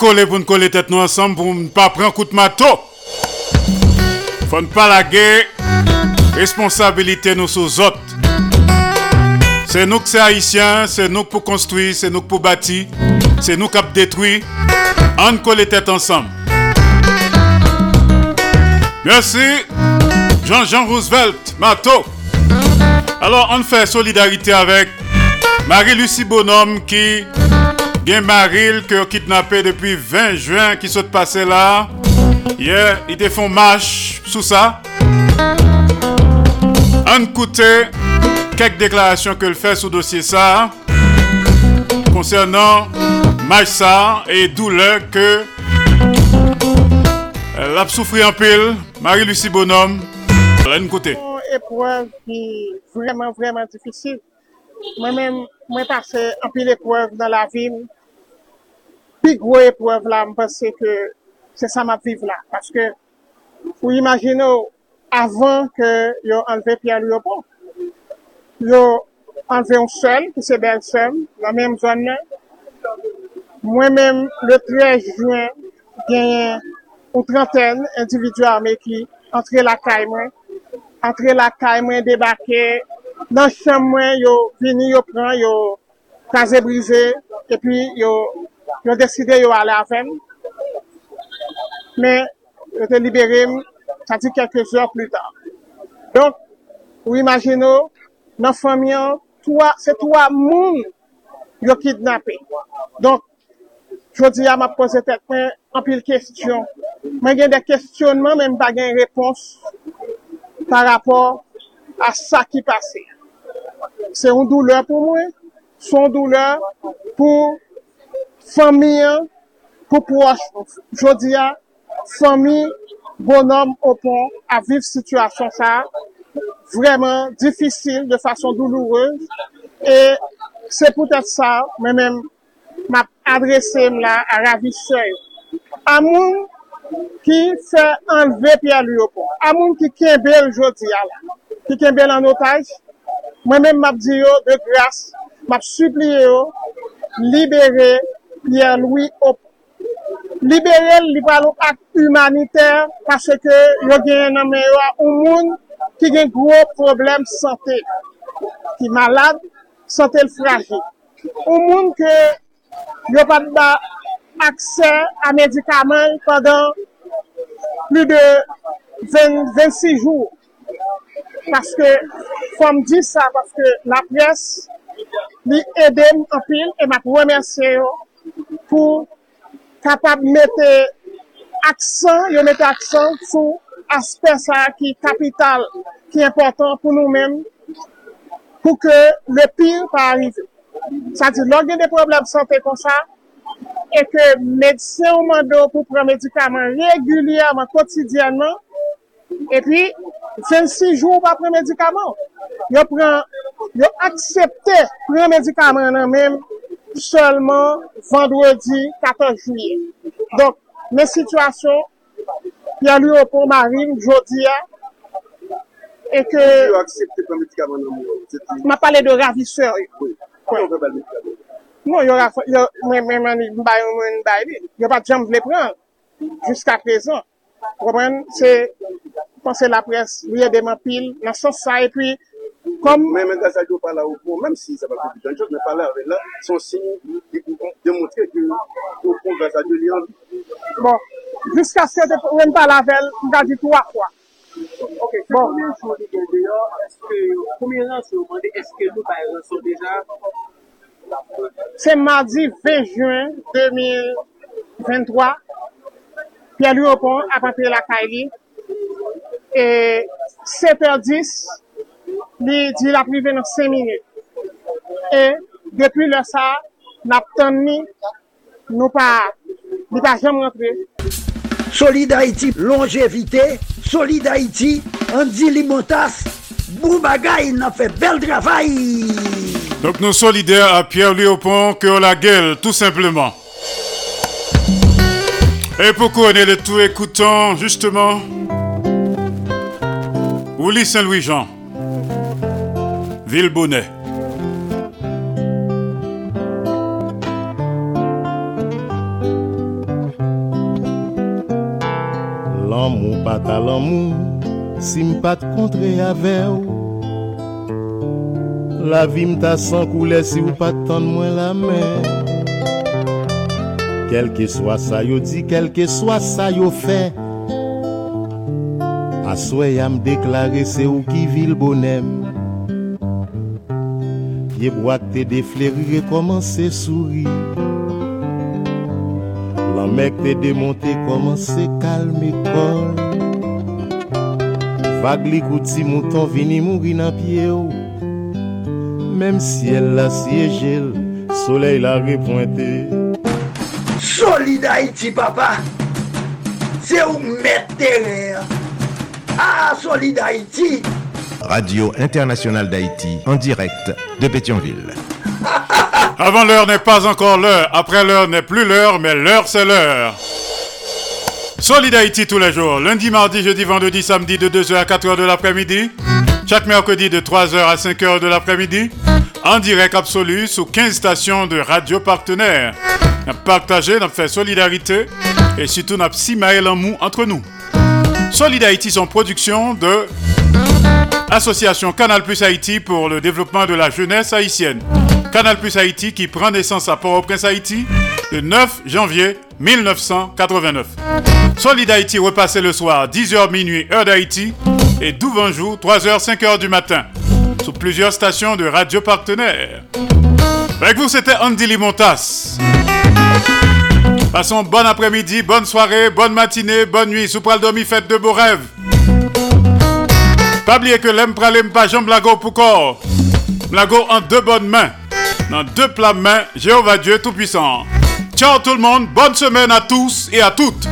Collé pour nous coller tête nous ensemble pour ne pas prendre un coup de mato. Faut ne pas laguer. Responsabilité nous sous autres. C'est nous que c'est haïtien, c'est nous pour construire, c'est nous pour bâtir, c'est nous qui détruire. On colle les têtes ensemble. Merci. Jean-Jean Roosevelt, Mato. Alors, on fait solidarité avec Marie-Lucie Bonhomme qui Gen Maril ki yo kitnapè depi 20 juan ki sot pase la. Ye, yeah, ite fon mash sou sa. An koute, kek deklarasyon ke l fè sou dosye sa. Konsernan mash sa e doule ke l ap soufri an pil. Maril usi bonom. An koute. Epouan ki vreman vreman difisil. Mwen men, mwen pase anpil epwev nan la vim. Pi gwo epwev la, mwen pase ke se sa map viv la. Paske, ou imagino, avan ke yo anleve Pierre Lyopo, yo anleve yon sel, ki se bel sem, la menm zon nan. Mwen men, le 13 juen, genyen ou trenten individu arme ki antre la kay mwen. Antre la kay mwen debake, nan chan mwen yo vini yo pran yo kaze brize epi yo yo deside yo ale avèm men yo te liberim sa di kelke zyon plu ta. Donk ou imagino nan famyon se towa moun yo kidnapè donk jodi ya ma pose tek mwen anpil kestyon. Mwen gen de kestyonman men mpa gen repons par rapor a sa ki pase. se yon douleur pou mwen, son douleur pou famiyan, pou pou wach jodia, fami bonom opon a viv situasyon sa, vreman difisil de fason douloureuse, e se pou tèt sa, mè mèm m ap adresem la a ravi sey. Amoun ki fè enleve pi a li opon. Amoun ki kembel jodi ala. Ki kembel an otaj, Mwen men map di yo de gras, map supli yo, libere Pierre-Louis Opo. Libere li palo ak humaniter pase ke yo gen nan men yo a ou moun ki gen gro problem sante. Ki malade, sante l fragil. Ou moun ke yo pat ba akse a medikaman padan plu de 20, 26 jour. Paske, fòm di sa, paske la pres li edem apil, e mak remersye yo pou kapab mette aksan, yo mette aksan sou aspe sa ki kapital ki important pou nou men pou ke le pil pa arrive. Sa di, lò gen de problem sante kon sa, e ke medse ou mando pou pran medikaman regulyaman, kotidyanman, E pi, se si jou pa pren medikaman, yo pren, yo aksepte pren medikaman nan men, solman vendredi 14 juye. Donk, men situasyon, yon li yo pou marine, jodi ya, e ke... Yo aksepte pren medikaman nan men. Ma pale de ravisseur. Oui. Non, yo mwen mwen men mwen men bayon men bayi, yo pa jam vle pren, jiska prezant. Kompren, se panse la pres, liye deman pil, nan san sa, e pi, kom... Mwen en gazal yo pala ou pou, menm si sa pa pou jan chok, men pala ave la, son si, demontre ki ou pou gazal yo li an. Bon, jiska se te pou mèm pala avè, mwen di tou akwa. Ok, bon. Koumyen nan se ou mande, eske nou pa yon son deja? Se mardi 20 juen 2023, Pierre Léopold ap apre la Kaili. E 7h10, li di la prive nan 5 minute. E depi le sa, nap tan ni nou pa, li pa jem rentre. Solid Haiti, longevite, Solid Haiti, Andy Limotas, bou bagay nan fe bel travay. Donc nous solidaires à Pierre Léopon que la gueule, tout simplement. Et pour couronner le tout, écoutons justement? Willy Saint-Louis-Jean, Villebonnet. L'amour pas l'amour si m pat kontre ave ou. La vi m ta san koule si ou pat tan mwen la men Kelke swa sa yo di, kelke swa sa yo fe Aswe yam deklare se ou ki vil bonem Ye boak te defleri rekomanse souri Lan mek te demonte komanse kalme kol Vag li kouti mouton vini mouri nan piye ou. Même si elle la siégé, soleil la repointé. Solid Haïti, papa. C'est où mettre terrain. Ah, Solid Haïti. Radio Internationale d'Haïti, en direct de Pétionville. Avant l'heure n'est pas encore l'heure. Après l'heure n'est plus l'heure, mais l'heure c'est l'heure. Solid Haïti tous les jours. Lundi, mardi, jeudi, vendredi, samedi de 2h à 4h de l'après-midi. Chaque mercredi de 3h à 5h de l'après-midi en direct absolu sous 15 stations de radio partenaires. Nous partagé, nous fait solidarité et surtout nous avons en mou entre nous. Solidarité, son production de Association Canal Plus Haïti pour le développement de la jeunesse haïtienne. Canal Plus Haïti qui prend naissance à Port-au-Prince Haïti le 9 janvier 1989. Solid Haïti repassé le soir 10h minuit heure d'Haïti et 12 jour 3h 5h du matin plusieurs stations de radio partenaires. Avec vous, c'était Andy Limontas. Passons bon après-midi, bonne soirée, bonne matinée, bonne nuit. Sous dormi, faites de beaux rêves. Pas oublier que l'aime pralem pas Jean Blago pour corps. Blago en deux bonnes mains. Dans deux plats mains, Jéhovah Dieu Tout-Puissant. Ciao tout le monde, bonne semaine à tous et à toutes.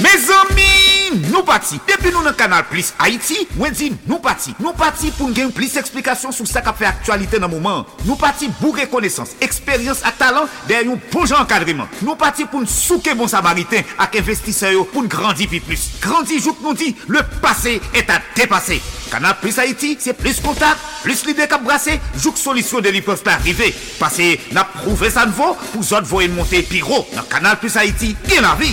Mes amis, nou pati. Depi nou nan kanal Plus Haiti, mwen di nou pati. Nou pati pou gen plis eksplikasyon sou sa ka fe aktualite nan mouman. Nou pati bou rekonesans, eksperyans ak talant der yon bon jan enkadriman. Nou pati pou nsouke bon samariten ak investiseyo pou ngrandi pi plus. Grandi jouk nou di, le pase et a depase. Kanal Plus Haiti, se plis kontak, plis lide kap brase, jouk solisyon de li pof pa arrive. Pase na prouve sa nvo, pou zot voyen monte pi ro. Nan Kanal Plus Haiti, gen la vi.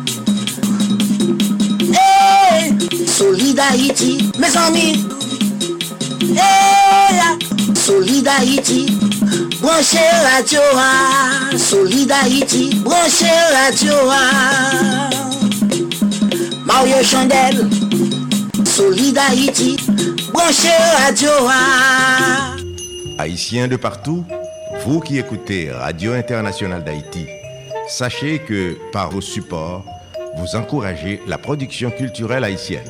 Hey, Solid Haïti, mes amis. Hey, Solid Haïti, branchez radio, ah. Solid Haïti, branchez radio. ah. Mario Chandel, Solid Haïti, branchez radio. ah. Haïtiens de partout, vous qui écoutez Radio Internationale d'Haïti, sachez que par vos supports, vous encouragez la production culturelle haïtienne.